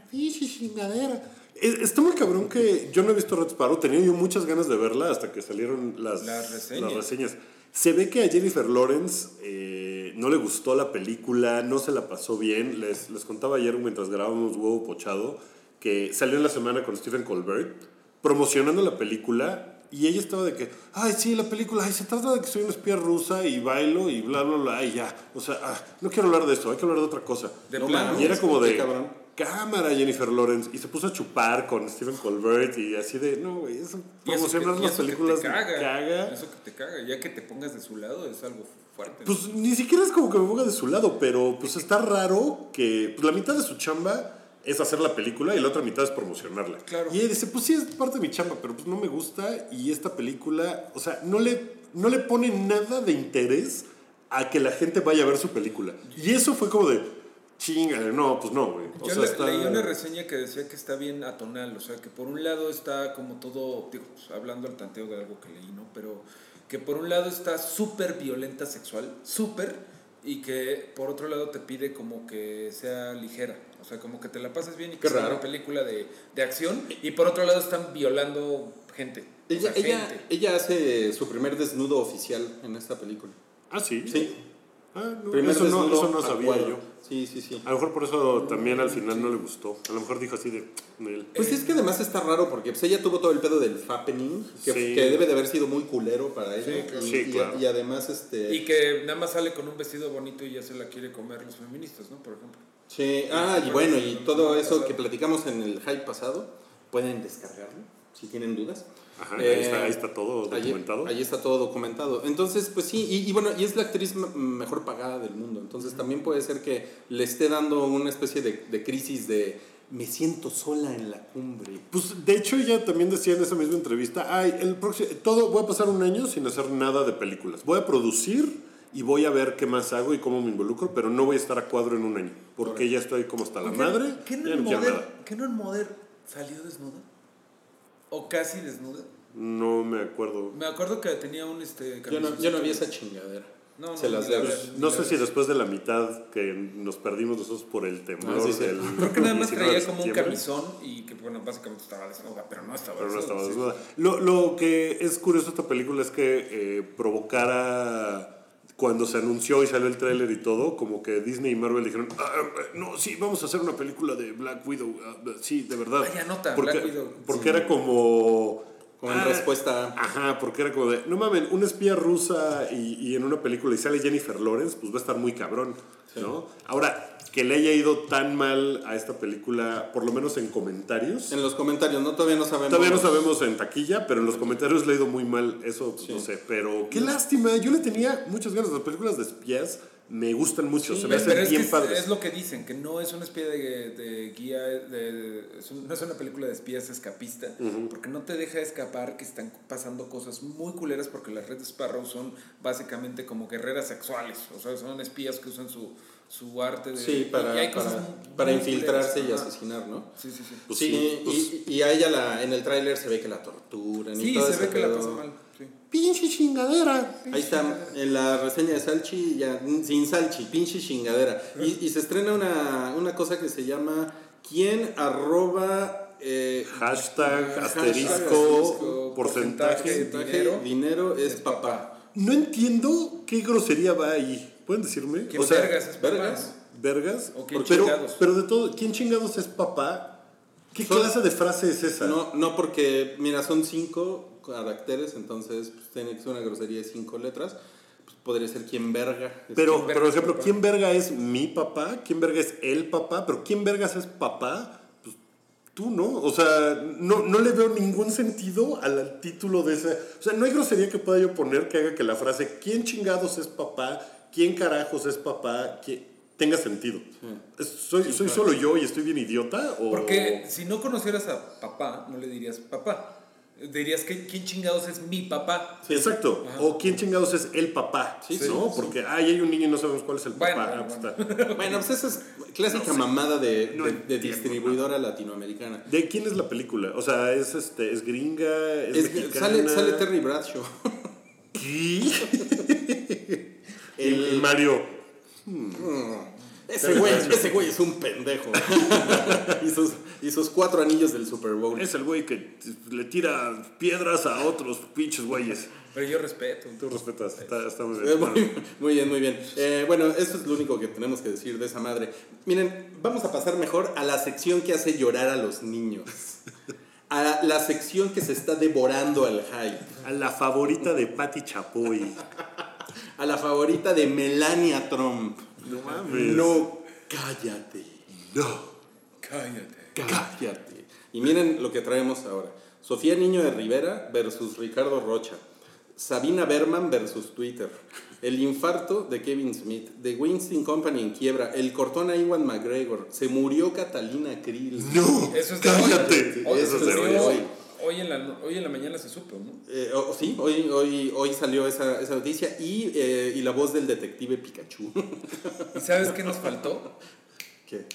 Pinche chingadera. Es- Está muy cabrón que yo no he visto Red Sparrow. Tenía yo muchas ganas de verla hasta que salieron las, Las reseñas. las reseñas. Se ve que a Jennifer Lawrence eh, no le gustó la película, no se la pasó bien. Les, les contaba ayer mientras grabábamos Huevo Pochado que salió en la semana con Stephen Colbert promocionando la película y ella estaba de que, ay, sí, la película, ay, se trata de que soy una espía rusa y bailo y bla, bla, bla, y ya. O sea, ah, no quiero hablar de esto, hay que hablar de otra cosa. De No plano. Y era como de cabrón. cámara Jennifer Lawrence y se puso a chupar con Stephen Colbert y así de, no, güey, eso promocionar las eso que te películas caga. Eso que te caga. Ya que te pongas de su lado es algo fuerte. Pues ni siquiera es como que me ponga de su lado, pero pues está raro que pues, la mitad de su chamba es hacer la película y la otra mitad es promocionarla. Claro. Y ella dice, pues sí, es parte de mi chamba, pero pues no me gusta y esta película, o sea, no le, no le pone nada de interés a que la gente vaya a ver su película. Y eso fue como de, chinga, no, pues no, güey. Yo sea, le- está... leí una reseña que decía que está bien atonal, o sea, que por un lado está como todo, digo, pues, hablando al tanteo de algo que leí, ¿no? Pero que por un lado está súper violenta sexual, súper, y que por otro lado te pide como que sea ligera, o sea, como que te la pases bien y que raro. una película de, de acción, y por otro lado están violando gente. o Ella, sea, ella, gente. ella hace su primer desnudo oficial en esta película. Ah, sí. Sí, Ah, no, primer eso, no, eso no sabía yo. Sí, sí, sí. A lo mejor por eso también al final no le gustó. A lo mejor dijo así de, "Nel". Pues es que además está raro porque pues, ella tuvo todo el pedo del fappening, que, Sí. que debe de haber sido muy culero para ella. claro. y, Sí, y- claro. y además, este... Y que nada más sale con un vestido bonito y ya se la quiere comer los feministas, ¿no? Por ejemplo. Sí, ah, y bueno, y todo eso que platicamos en el hype pasado, pueden descargarlo si tienen dudas. Ajá, Eh, ahí, está, ahí está todo documentado. Ahí, está todo documentado. Entonces, pues sí, y, y bueno, y es la actriz mejor pagada del mundo. Entonces también puede ser que le esté dando una especie de, de crisis de me siento sola en la cumbre. Pues de hecho ella también decía en esa misma entrevista, ay, el próximo, todo, voy a pasar un año sin hacer nada de películas. Voy a producir y voy a ver qué más hago y cómo me involucro, pero no voy a estar a cuadro en un año, porque ya estoy como hasta la madre, ¿Qué no, en Mother. ¿Qué no en Mother salió desnuda? ¿O casi desnuda? No me acuerdo. Me acuerdo que tenía un este Yo no, yo no vi esa chingadera. No, no, Se las debo. No sé si después de la mitad que nos perdimos nosotros por el temblor Ah, sí, sí. del. [LAUGHS] Creo que nada más 19 de traía como un camisón y que, bueno, básicamente estaba desnuda, pero no estaba Pero no desnuda, estaba sí. desnuda. Lo, lo que es curioso de esta película es que eh, provocara. Cuando se anunció y salió el tráiler y todo, como que Disney y Marvel dijeron, "Ah, eh, no, sí, vamos a hacer una película de Black Widow. ah, sí, de verdad. Vaya nota, porque, Black Widow. Porque era como... Como en ah, respuesta Ajá, porque era como de, no mames, una espía rusa y, y en una película y sale Jennifer Lawrence, pues va a estar muy cabrón, ¿no? Ahora, que le haya ido tan mal a esta película, por lo menos en comentarios. En los comentarios, ¿no? Todavía no sabemos. Todavía no sabemos en taquilla, pero en los comentarios le ha ido muy mal, eso no sé. Pero qué lástima, yo le tenía muchas ganas. Las películas de espías me gustan mucho, se me Pero hacen es, bien padres. es lo que dicen, que no es una espía de, de guía, de- es un- no es una película de espías escapista, porque no te deja escapar que están pasando cosas muy culeras porque las Red Sparrow son básicamente como guerreras sexuales, o sea, son espías que usan su, su arte de... Sí, para, y hay cosas para, muy- para muy infiltrarse y asesinar, ¿no? Sí, sí, sí. Pues sí, sí, pues- y, y a ella la, en el tráiler se ve que la torturan y Sí, todo se ve que la pasa mal. sí. Pinche chingadera. Ahí está, en la reseña de Salchi, ya, sin Salchi, pinche chingadera. Y, y se estrena una, una cosa que se llama ¿Quién arroba eh, Hashtag, hashtag, asterisco, asterisco, porcentaje. porcentaje. dinero, dinero es es papá? No entiendo qué grosería va ahí. ¿Pueden decirme? ¿Quién O sea, vergas es papá? vergas. ¿Vergas? ¿O quién pero, chingados? pero de todo, ¿quién chingados es papá? ¿Qué Son- clase de frase es esa? No, no porque, mira, son cinco caracteres, entonces pues, tiene que ser una grosería de cinco letras. Pues, podría ser quién verga. Es Pero, quién pero, por ejemplo, ¿quién verga es mi papá? ¿Quién verga es el papá? Pero ¿quién vergas es papá? Pues tú, ¿no? O sea, no, no le veo ningún sentido al, al título de ese. O sea, no hay grosería que pueda yo poner que haga que la frase ¿quién chingados es papá? ¿Quién carajos es papá? ¿Quién- tenga sentido. Es- ¿Soy, soy solo yo y estoy bien idiota? O... Porque si no conocieras a papá, no le dirías papá. Dirías que quién chingados es mi papá. Sí, exacto. O quién chingados es el papá. Sí, ¿no? sí, Porque ay, hay un niño y no sabemos cuál es el Bueno, papá. bueno, Ah, pues. [LAUGHS] Bueno, pues esa es clásica mamada de, No de- de entiendo, distribuidora latinoamericana. ¿De quién es la película? O sea, ¿es, este, es gringa? ¿Es, Es- mexicana? sale, sale Terry Bradshaw. ¿Qué? [LAUGHS] El- El Mario. Ese güey, ese güey es un pendejo. [LAUGHS] y, sus, y sus cuatro anillos del Super Bowl. Es el güey que le tira piedras a otros pinches güeyes. Pero yo respeto. Tú respetas, está, está muy Eh, bien. Muy, muy bien, muy bien. Eh, bueno, esto es lo único que tenemos que decir de esa madre. Miren, vamos a pasar mejor a la sección que hace llorar a los niños. A la sección que se está devorando al hype. A la favorita de Patty Chapoy. A la favorita de Melania Trump. No mames. No, cállate. No. Cállate. Cállate. Y miren lo que traemos ahora. Sofía Niño de Rivera versus Ricardo Rocha. Sabina Berman versus Twitter. El infarto de Kevin Smith. The Winston Company en quiebra. El cortón a Iwan McGregor. Se murió Catalina Krill. No. Eso es Cállate. hoy. Hoy, Eso es de hoy. Hoy en la, hoy en la mañana se supo, ¿no? Eh, oh, sí, hoy, hoy, hoy salió esa, esa noticia. Y, eh, y la voz del detective Pikachu. ¿Y sabes qué nos faltó? [LAUGHS] ¿Qué?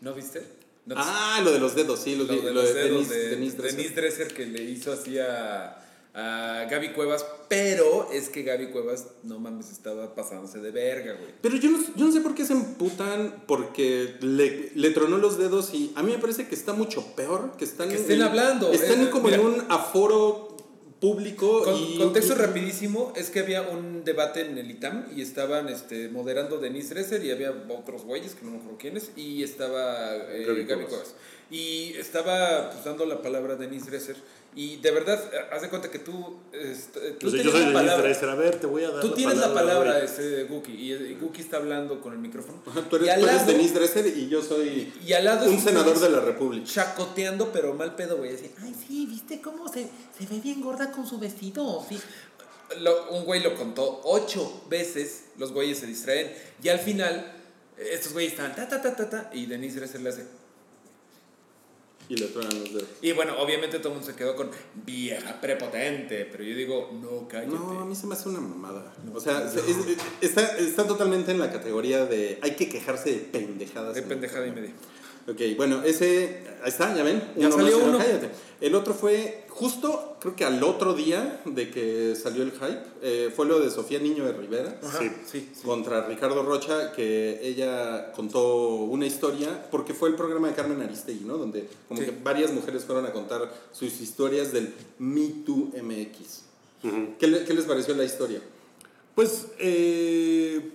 ¿No viste? ¿No te- Ah, lo de los dedos, sí. Lo, de lo los de dedos Denise, de Denise Dresser. Denise Dresser que le hizo así a, a Gaby Cuevas, pero es que Gaby Cuevas, no mames, estaba pasándose de verga, güey. Pero yo no, yo no sé por qué se emputan porque le, le tronó los dedos y a mí me parece que está mucho peor que están Que estén en- hablando, Están eh, como mira. en un aforo público Con- y contexto y- rapidísimo, es que había un debate en el ITAM y estaban este, moderando Denise Dresser y había otros güeyes, que no me acuerdo quiénes, y estaba eh, Gaby Gaby, Cuevas. Cuevas. Y estaba pues, dando la palabra a Denise Dresser y de verdad, haz de cuenta que tú... este, tú tienes yo soy la de palabra. Dresser. A ver, te voy a dar Tú tienes la palabra, palabra, güey. este, Guki, y, y Guki está hablando con el micrófono. Tú eres, tú eres lado- Denise Dresser y yo soy y al lado un senador de la República. Chacoteando, pero mal pedo, güey. Así, ay, sí, ¿viste cómo se, se ve bien gorda con su vestido? Sí. Lo- un güey lo contó ocho veces, los güeyes se distraen. Y al final, estos güeyes estaban ta, ta, ta, ta, ta, y Denise Dresser le hace. Y le tronan los dedos. Y bueno, obviamente todo el mundo se quedó con vieja prepotente, pero yo digo, no, cállate. No, a mí se me hace una mamada. O sea, se- es- está, está totalmente en la categoría de hay que quejarse de pendejadas. de en pendejada y media. Ok, bueno, ese, ahí está, ya ven. Ya salió uno. cállate. El otro fue justo, creo que al otro día de que salió el hype, eh, fue lo de Sofía Niño de Rivera. Ajá, Sí. sí, sí. Contra Ricardo Rocha, que ella contó una historia, porque fue el programa de Carmen Aristegui, ¿no? Donde como Sí. que varias mujeres fueron a contar sus historias del Me Too MX. ¿Qué, le- qué les pareció la historia? Pues eh,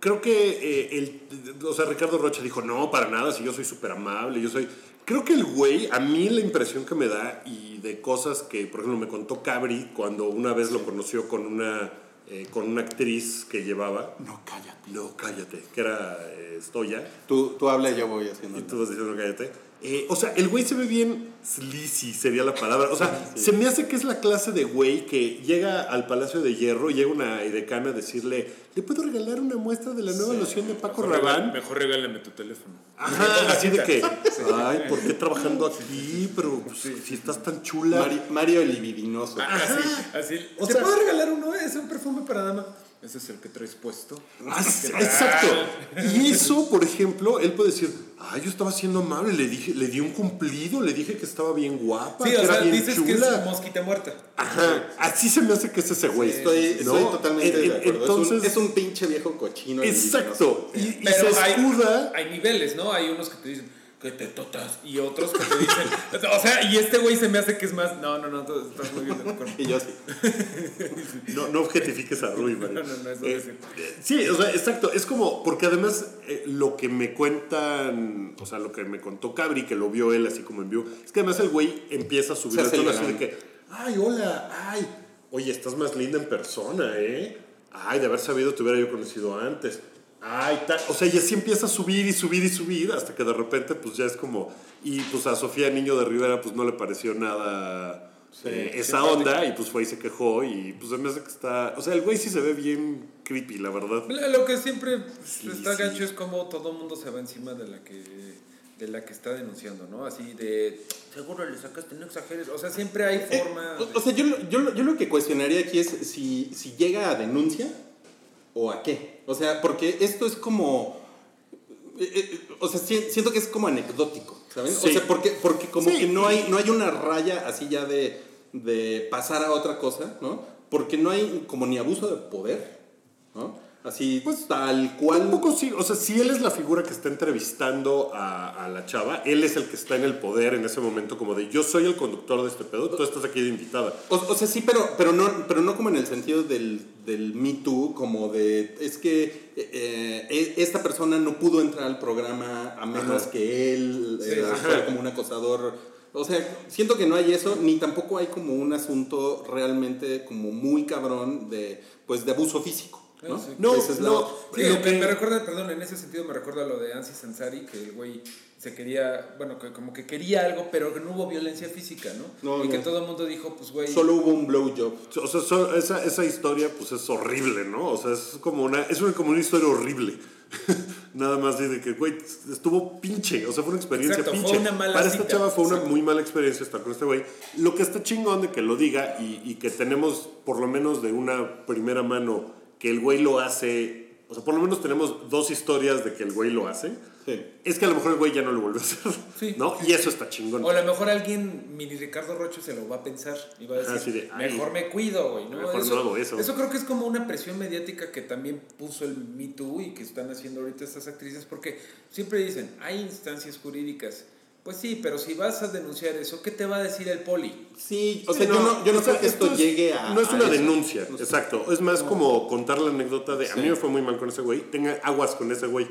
creo que eh, el, o sea, Ricardo Rocha dijo, no, para nada, si yo soy súper amable, yo soy... Creo que el güey, a mí la impresión que me da y de cosas que, por ejemplo, me contó Cabri cuando una vez lo conoció con una, eh, con una actriz que llevaba... No, cállate. No, cállate, que era eh, Stoya. Tú, tú habla y yo voy haciendo. Y tú vas diciendo cállate. Eh, o sea, el güey se ve bien sleazy, sería la palabra. O sea, [LAUGHS] se me hace que es la clase de güey que llega al Palacio de Hierro, llega una edecana a decirle, ¿le puedo regalar una muestra de la nueva loción de Paco Mejor Rabanne? Mejor regálame tu teléfono. Ajá, [LAUGHS] así de que, ay, ¿por qué trabajando aquí? Pero pues, si estás tan chula. Mari- Mario el libidinoso. Ah, Así, así. O ¿Te sea- puedo regalar uno? Es un perfume para dama. Ese es el que traes puesto. Ah, [LAUGHS] exacto. Y eso, por ejemplo, él puede decir, ay, yo estaba siendo amable, le dije, le di un cumplido, le dije que estaba bien guapa, Sí, que o era sea, bien dices que es mosquita muerta. Ajá, así se me hace que es ese güey. Estoy, ¿no? estoy totalmente En- de acuerdo. Entonces, es, un, es un pinche viejo cochino. exacto. Y, y Pero se hay, escuda. hay niveles, ¿no? Hay unos que te dicen que te totas y otros que te dicen. o sea, y este güey se me hace que es más. No, no, no, tú estás muy bien de acuerdo. [LAUGHS] Y yo sí. No, no objetifiques a [LAUGHS] Rui, Mario. No, no, no, eso Eh, eh, sí, o sea, exacto. Es como, porque además eh, lo que me cuentan, o sea, lo que me contó Cabri, que lo vio él así como en vivo, es que además el güey empieza a subir el tono así de que, ay, hola, ay, oye, estás más linda en persona, ¿eh? Ay, de haber sabido te hubiera yo conocido antes. Ay, tal. O sea, y así empieza a subir y subir y subir hasta que de repente, pues ya es como. Y pues a Sofía Niño de Rivera, pues no le pareció nada eh, esa onda y pues fue y se quejó y pues hace que está. O sea, el güey sí se ve bien creepy, la verdad. Lo que siempre pues, está gacho es como todo el mundo se va encima de la que de la que está denunciando, ¿no? Así de seguro le sacaste, no exageres. O sea, siempre hay forma. O, o sea, yo, lo- yo, yo lo que cuestionaría aquí es si, si llega a denuncia o a qué. O sea, porque esto es como. eh, eh, o sea, si- siento que es como anecdótico, ¿saben? Sí. O sea, porque, porque como Sí. que no hay, no hay una raya así ya de, de pasar a otra cosa, ¿no? Porque no hay como ni abuso de poder, ¿no? Así, pues tal cual. Un poco sí, o sea, si él es la figura que está entrevistando a, a la chava, él es el que está en el poder en ese momento, como de yo soy el conductor de este pedo, tú estás aquí de invitada. O, o sea, sí, pero, pero, no, pero no como en el sentido del, del Me Too, como de, es que eh, eh, esta persona no pudo entrar al programa a menos Ajá. que él Sí, eh, ajá. fuera como un acosador. O sea, siento que no hay eso, ni tampoco hay como un asunto realmente como muy cabrón de, pues, de abuso físico. ¿No? Sí. No, es no. otra. Sí, Lo me, que- me recuerda, perdón, en ese sentido me recuerda lo de Ansi Sansari, que el güey se quería, bueno, que como que quería algo, pero que no hubo violencia física, ¿no? No, y que todo el mundo dijo, pues, güey. Solo hubo un blowjob. O sea, so- esa, esa historia pues es horrible, ¿no? O sea, es como una, es una, como una historia horrible. [LAUGHS] Nada más de que, güey, estuvo pinche. O sea, fue una experiencia Exacto, fue pinche. una mala Para esta cita. chava fue una Exacto. muy mala experiencia estar con este güey. Lo que está chingón de que lo diga y, y que tenemos, por lo menos de una primera mano, que el güey lo hace. O sea, por lo menos tenemos dos historias de que el güey lo hace. Sí. Es que a lo mejor el güey ya no lo vuelve a hacer. Sí. ¿No? Y eso está chingón. O a lo mejor alguien, mini Ricardo Rocho, se lo va a pensar y va a decir, Así de, ay, mejor me cuido, güey. ¿no? mejor no hago eso. Eso creo que es como una presión mediática que también puso el Me Too y que están haciendo ahorita estas actrices, porque siempre dicen, hay instancias jurídicas. Pues sí, pero si vas a denunciar eso, ¿qué te va a decir el poli? Sí, o sea, yo no, yo no o sea, creo que esto, es- llegue a. No es una eso. denuncia, No sé. exacto. Es más como contar la anécdota de a mí me fue muy mal con ese güey, tenga aguas con ese güey,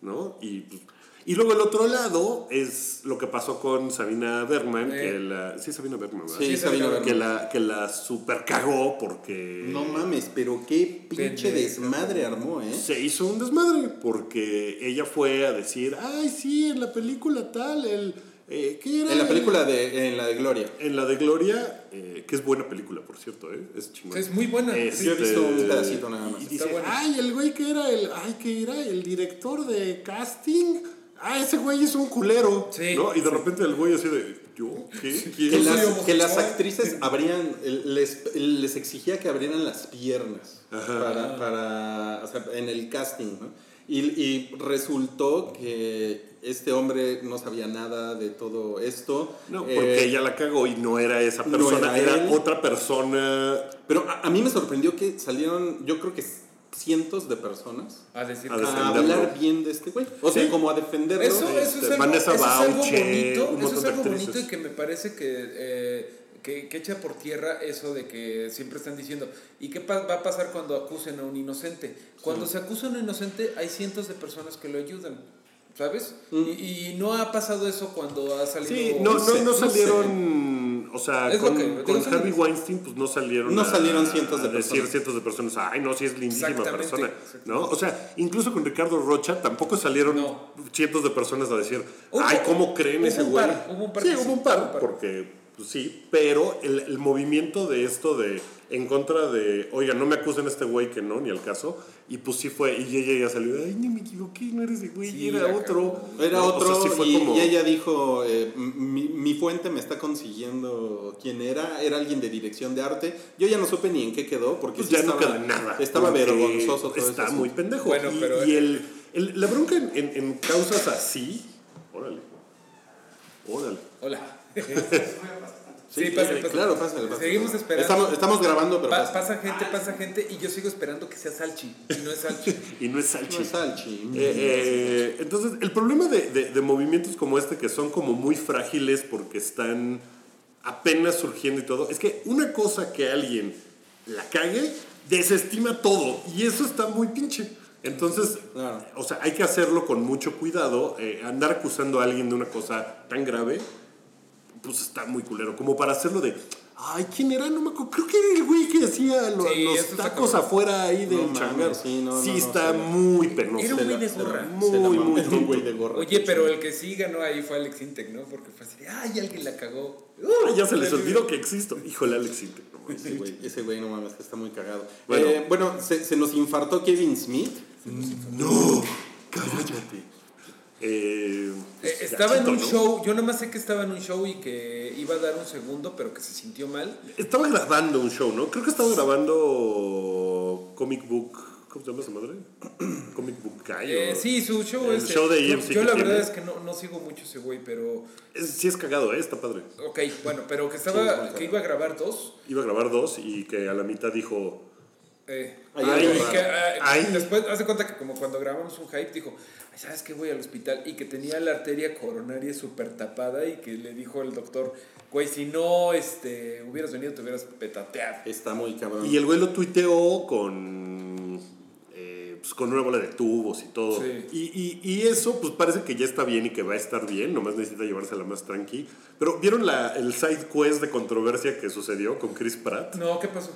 ¿no? Y, pues, y luego el otro lado es lo que pasó con Sabina Bergman, Eh. que la. Sí, Sabina Bergman, ¿verdad? Sí, Sí, Sabina Bergman. Que la, que la super cagó porque. No mames, pero qué pinche desmadre armó, ¿eh? Se hizo un desmadre porque ella fue a decir, ay, sí, en la película tal, el. eh, ¿Qué era? En la El- película de, en la de Gloria. En la de Gloria, eh, que es buena película, por cierto, ¿eh? Es chingón. Es muy buena. Este, Yo he visto un pedacito nada más. Y dice, ay, el güey que era el, ay, que era el director de casting. Ah, ese güey es un culero. Sí. ¿no? Y de repente el güey así de, ¿yo? ¿Qué? ¿Quién? Que las, que las actrices abrían, les, les exigía que abrieran las piernas Ajá. para, para, o sea, en el casting, ¿no? Y, y resultó que este hombre no sabía nada de todo esto. No, porque Eh, ella la cagó y no era esa no persona, era otra persona. Pero a, a mí me sorprendió que salieron, yo creo que cientos de personas A decir A hablar bien de este güey. O sea, Sí. como a defenderlo. Eso, Este, eso es algo, Vanessa eso es algo bonito, eso es algo bonito y que me parece que, eh, que, que echa por tierra eso de que siempre están diciendo, ¿y qué pa- va a pasar cuando acusen a un inocente? Cuando se acusa a un inocente hay cientos de personas que lo ayudan, ¿sabes? Mm. Y, y no ha pasado eso cuando ha salido... Sí, no, no, sé, no no sé. salieron. O sea, con, que- con Harvey Weinstein, pues no salieron. No a- salieron cientos de a decir personas. cientos de personas. Ay, no, sí es lindísima persona. ¿No? O sea, incluso con Ricardo Rocha tampoco salieron No. cientos de personas a decir, ay, ¿cómo creen hubo ese güey? hubo un par sí, hubo un par, porque sí, pero el, el movimiento de esto de en contra de, oiga, no me acusen a este güey que no, ni al caso, y pues sí fue, y ella ya salió, ay, ni me equivoqué, no eres ese güey, Sí, era otro. Era ¿no? O otro sea, sí fue y, como- y ella dijo, eh, mi, mi fuente me está consiguiendo quién era, era alguien de dirección de arte. Yo ya no supe ni en qué quedó porque Pues sí ya no estaba, queda nada. Estaba vergonzoso todo Está eso. muy pendejo. Bueno, y, pero- y el, el- la bronca en, en- en causas así. Órale. Órale. [LAUGHS] Hola. [LAUGHS] Sí, Sí, pasa, eh, pasa. claro, pásale, pásale. Seguimos esperando. Estamos, estamos grabando, pero Pa- pasa. pasa gente, pasa gente y yo sigo esperando que sea Salchi y no es Salchi. [LAUGHS] Y no es Salchi. No es Salchi. Eh, eh, entonces, el problema de, de- de movimientos como este, que son como muy frágiles porque están apenas surgiendo y todo, es que una cosa que alguien la cague, desestima todo. Y eso está muy pinche. Entonces, Claro. o sea, hay que hacerlo con mucho cuidado. eh, andar acusando a alguien de una cosa tan grave, pues está muy culero. Como para hacerlo de, ay, ¿quién era? No me acuerdo. Creo que era el güey que hacía lo- Sí, los tacos afuera ahí del No changar. sí, no, no, no, está sí. muy penoso. Era un Se güey de se gorra. se Muy, muy tonto. güey de gorra. Oye, pero el que sí ganó ahí fue Alex Intec, ¿no? Porque fue así de, ay, alguien la cagó. Ay, ya se les olvidó que existo. Híjole, Alex Intec. Ese güey, ese güey, no mames, que está muy cagado. Bueno. Bueno, bueno se, se nos infartó Kevin Smith. No, cállate. Eh, Eh, estaba en un show, yo nada más sé que estaba en un show y que iba a dar un segundo, pero que se sintió mal. Estaba grabando un show, ¿no? Creo que estaba grabando Comic Book. ¿Cómo se llama esa madre? [CLEARS THROAT] Comic Book Guy. Eh, sí, su show El es. show de EMC yo la tiene. verdad es que no, no sigo mucho ese güey, pero. Es- sí es cagado, ¿eh? Está padre. Ok, bueno, pero que Sí, estaba. es que iba a grabar dos. Iba a grabar dos y que a la mitad dijo... Eh, Ay, y ay, que, ay. ah, Ay. Después, hace cuenta que como cuando grabamos un hype, dijo, "Ay, ¿sabes qué? Voy al hospital. Y que tenía la arteria coronaria súper tapada y que le dijo el doctor, güey, si no este, hubieras venido, te hubieras petateado. Está muy cabrón. Y el güey lo tuiteó con... eh, pues con una bola de tubos y todo. Sí. Y, y- y eso, pues parece que ya está bien y que va a estar bien, nomás necesita llevársela más tranqui. Pero ¿vieron la, el side quest de controversia que sucedió con Chris Pratt? No, ¿qué pasó?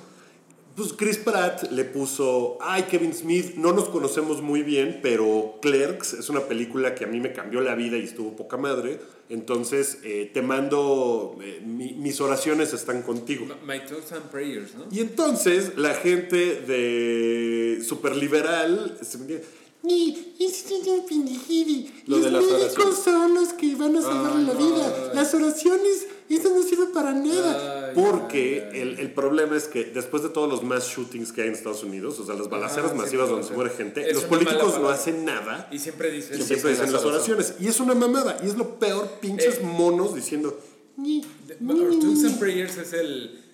Pues Chris Pratt le puso, ay Kevin Smith, no nos conocemos muy bien, pero Clerks es una película que a mí me cambió la vida y estuvo poca madre. Entonces eh, te mando, eh, mi- mis oraciones están contigo. My thoughts and prayers, ¿no? Y entonces la gente de superliberal se me dice, "Ni, es un pendejidi. Lo Los de las médicos oraciones. son los que van a salvarle la Ay, vida. ay. Las oraciones, eso no sirve para nada. Ay, Porque ay, ay. El, el problema es que después de todos los mass shootings que hay en Estados Unidos, o sea, las balaceras Ah, masivas sí, donde sí. se muere gente, Es los políticos no hacen nada. Y siempre dices, Y siempre siempre dicen las oraciones. Y es una mamada. Y es lo peor, pinches Eh. monos diciendo... "Ni, thoughts and prayers es el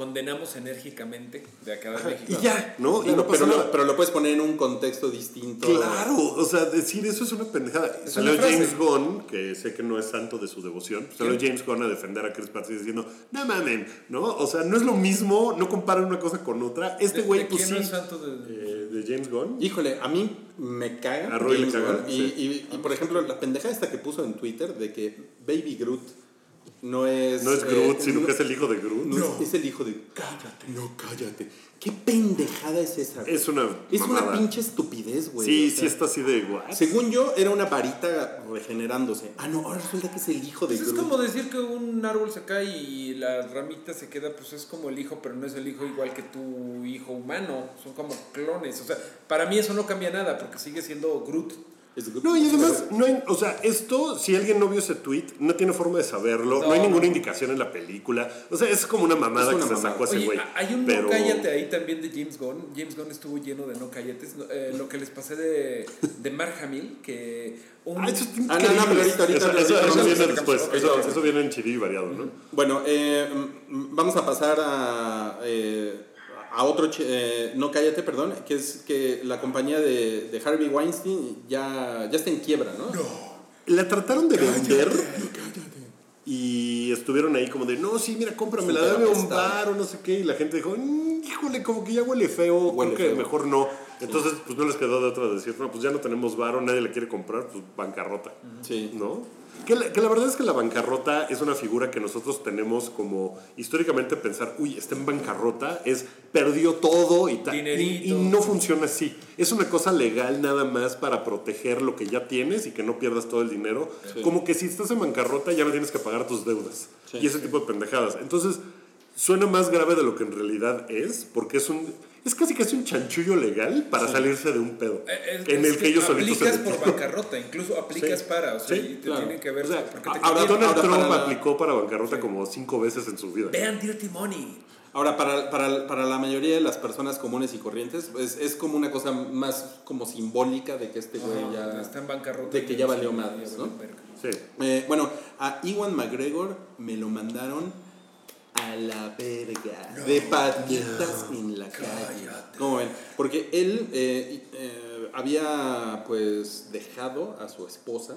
condenamos enérgicamente de acá de México. Y ya, ¿no? y pero, lo, pero lo puedes poner en un contexto distinto. Claro, o sea, decir eso es una pendejada. Es Salió una. James Gunn, que sé que no es santo de su devoción, salió ¿Quién? James Gunn a defender a Chris Pratt diciendo, no mamen, ¿no? O sea, no es lo mismo, no comparen una cosa con otra. Este ¿De- güey, pues quién no sí, es santo de- eh, de James Gunn. Híjole, a mí me caga. A Roy le caga, Gunn, y, sí. y- y, por ejemplo, la pendejada esta que puso en Twitter de que Baby Groot no es. No es eh, Groot, sino no- que es el hijo de Groot. no es, es el hijo de. Cállate. No, cállate. ¿Qué pendejada es esa? güey? Es una Es una mamada. pinche estupidez, güey. Sí, o sea, sí está así de guay. Según yo, era una varita regenerándose. Ah, no, ahora resulta que es el hijo de Pues es Groot. como decir que un árbol se cae y la ramita se queda, pues es como el hijo, pero no es el hijo igual que tu hijo humano. Son como clones. O sea, para mí eso no cambia nada porque sigue siendo Groot. No, y además, no hay, o sea, esto, si alguien no vio ese tweet, no tiene forma de saberlo, no, No, hay ninguna indicación en la película. O sea, es como una mamada una que se mamada. sacó ese güey. hay un pero... no cállate ahí también de James Gunn. James Gunn estuvo lleno de no cállates. No, eh, lo que les pasé de, de Mark Hamill, que un... Ah, eso es Ah, no, no, increíble. pero ahorita- ahorita- eso, viene después. Eso, eso viene en Chiri variado, ¿no? Bueno, eh, vamos a pasar a, eh, a otro, eh, no cállate, perdón, que es que la compañía de, de Harvey Weinstein ya, ya está en quiebra, ¿no? La trataron de vender y estuvieron ahí como de, no, sí, mira, cómpramela, Súper dame un bar o no sé qué. Y la gente dijo, "Mm, híjole, como que ya huele feo, Huele creo que feo. mejor no. Entonces, pues no les quedó de otra de decir, no, pues ya no tenemos varo, nadie le quiere comprar, pues bancarrota. Sí. ¿No? Que la, que la verdad es que la bancarrota es una figura que nosotros tenemos como históricamente pensar, uy, está en bancarrota, es perdió todo y tal. Y, y no funciona así. Es una cosa legal nada más para proteger lo que ya tienes y que no pierdas todo el dinero. Como que si estás en bancarrota ya no tienes que pagar tus deudas. Sí. y ese tipo de pendejadas. Entonces, suena más grave de lo que en realidad es, porque es un... Es casi casi un chanchullo legal para salirse de un pedo. Eh, es- en es el que que ellos solitos se aplicas por bancarrota, incluso aplicas Sí. para, o sea, Sí, y te claro. tienen que ver O sea, te ahora. Donald ahora Trump para aplicó para bancarrota como cinco veces en su vida. Vean Dirty Money. Ahora, para, para, para la mayoría de las personas comunes y corrientes, es, es como una cosa más como simbólica de que este güey Ajá, ya... está en bancarrota. de que ya valió madres, ¿no? Sí. Eh, bueno, a Iwan McGregor me lo mandaron a la verga. de patitas en la calle. ¿Cómo ven? Porque él eh, eh, había pues dejado a su esposa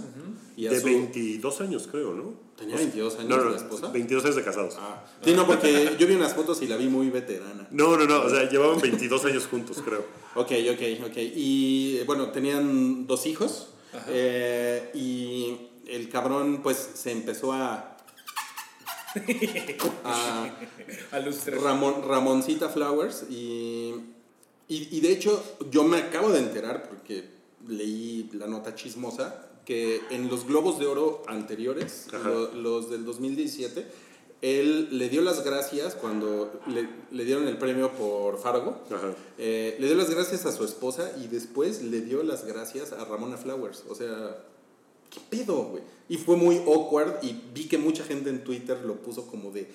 y a De su... 22 años, creo, ¿no? ¿Tenía 22 años No, no, la esposa? 22 años de casados. Ah. Sí, no, porque yo vi unas fotos y la vi muy veterana. No, no, no, o sea, llevaban 22 años juntos, creo. Ok, ok, ok. Y bueno, tenían dos hijos. eh, y el cabrón pues se empezó a... [LAUGHS] a Ramoncita Flowers y, y, y de hecho yo me acabo de enterar porque leí la nota chismosa que en los Globos de Oro anteriores, lo- los del 2017, él le dio las gracias cuando le, le dieron el premio por Fargo. Eh, le dio las gracias a su esposa y después le dio las gracias a Ramona Flowers. O sea, ¿qué pedo, güey? Y fue muy awkward y vi que mucha gente en Twitter lo puso como de,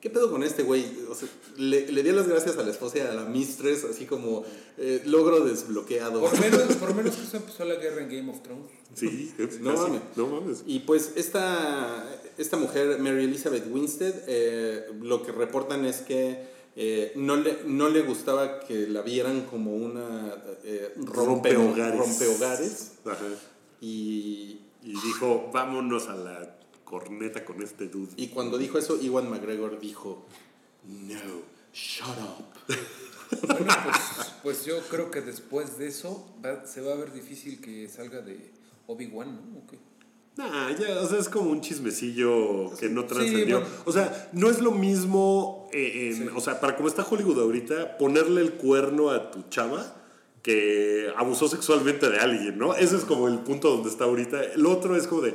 ¿qué pedo con este güey? O sea, le, le dio las gracias a la esposa y a la mistress, así como eh, logro desbloqueado. Por menos, [LAUGHS] por menos que eso empezó la guerra en Game of Thrones. Sí, [LAUGHS] No casi. mames. No mames. Y pues esta, esta mujer, Mary Elizabeth Winstead, eh, lo que reportan es que eh, no, le, no le gustaba que la vieran como una eh, rompe- Rompehogares. rompehogares. Ajá. Y, Y dijo, vámonos a la corneta con este dude. y cuando dijo eso, Iwan McGregor dijo, no, shut up. [LAUGHS] Bueno, pues, pues yo creo que después de eso va- se va a ver difícil que salga de Obi-Wan, ¿no? ¿O qué? Nah, ya, o sea, es como un chismecillo que no Sí, trascendió. bueno. O sea, no es lo mismo, eh, en- Sí. o sea, para como está Hollywood ahorita, ponerle el cuerno a tu chava que abusó sexualmente de alguien, ¿no? Ese es como el punto donde está ahorita. El otro es como de,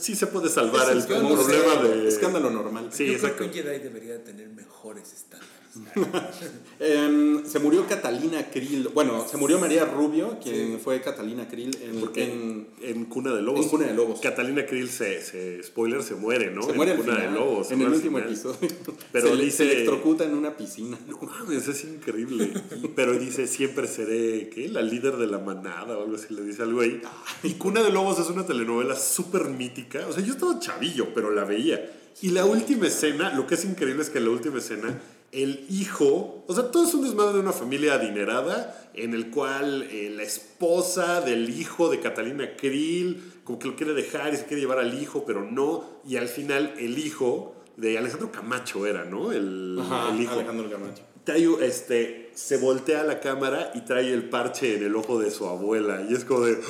sí se puede salvar el, Es problema de... Escándalo normal. Sí, yo exacto. creo que un Jedi debería tener mejores estándares. [LAUGHS] Em, se murió Catalina Krill. Bueno, se murió María Rubio, quien fue Catalina Krill en, Porque en- en, Cuna de Lobos. en Cuna de Lobos. Catalina Krill se, se- spoiler, se muere, ¿no? se en muere al Cuna final, de Lobos. en el al último final. episodio. [LAUGHS] Pero se, dice- se electrocuta en una piscina. [LAUGHS] No mames, es increíble. Pero dice, siempre seré, ¿qué? La líder de la manada o algo así, le dice algo ahí. Y Cuna de Lobos es una telenovela súper mítica. O sea, yo estaba chavillo, pero la veía. Y la última escena, lo que es increíble es que en la última escena, el hijo, o sea, todo es un desmadre de una familia adinerada, en el cual eh, la esposa del hijo de Catalina Krill, como que lo quiere dejar y se quiere llevar al hijo, pero no. Y al final, el hijo de Alejandro Camacho era, ¿no? El, Ajá, el hijo Alejandro Camacho. trae, este, se voltea a la cámara y trae el parche en el ojo de su abuela. Y es como de. [GASPS]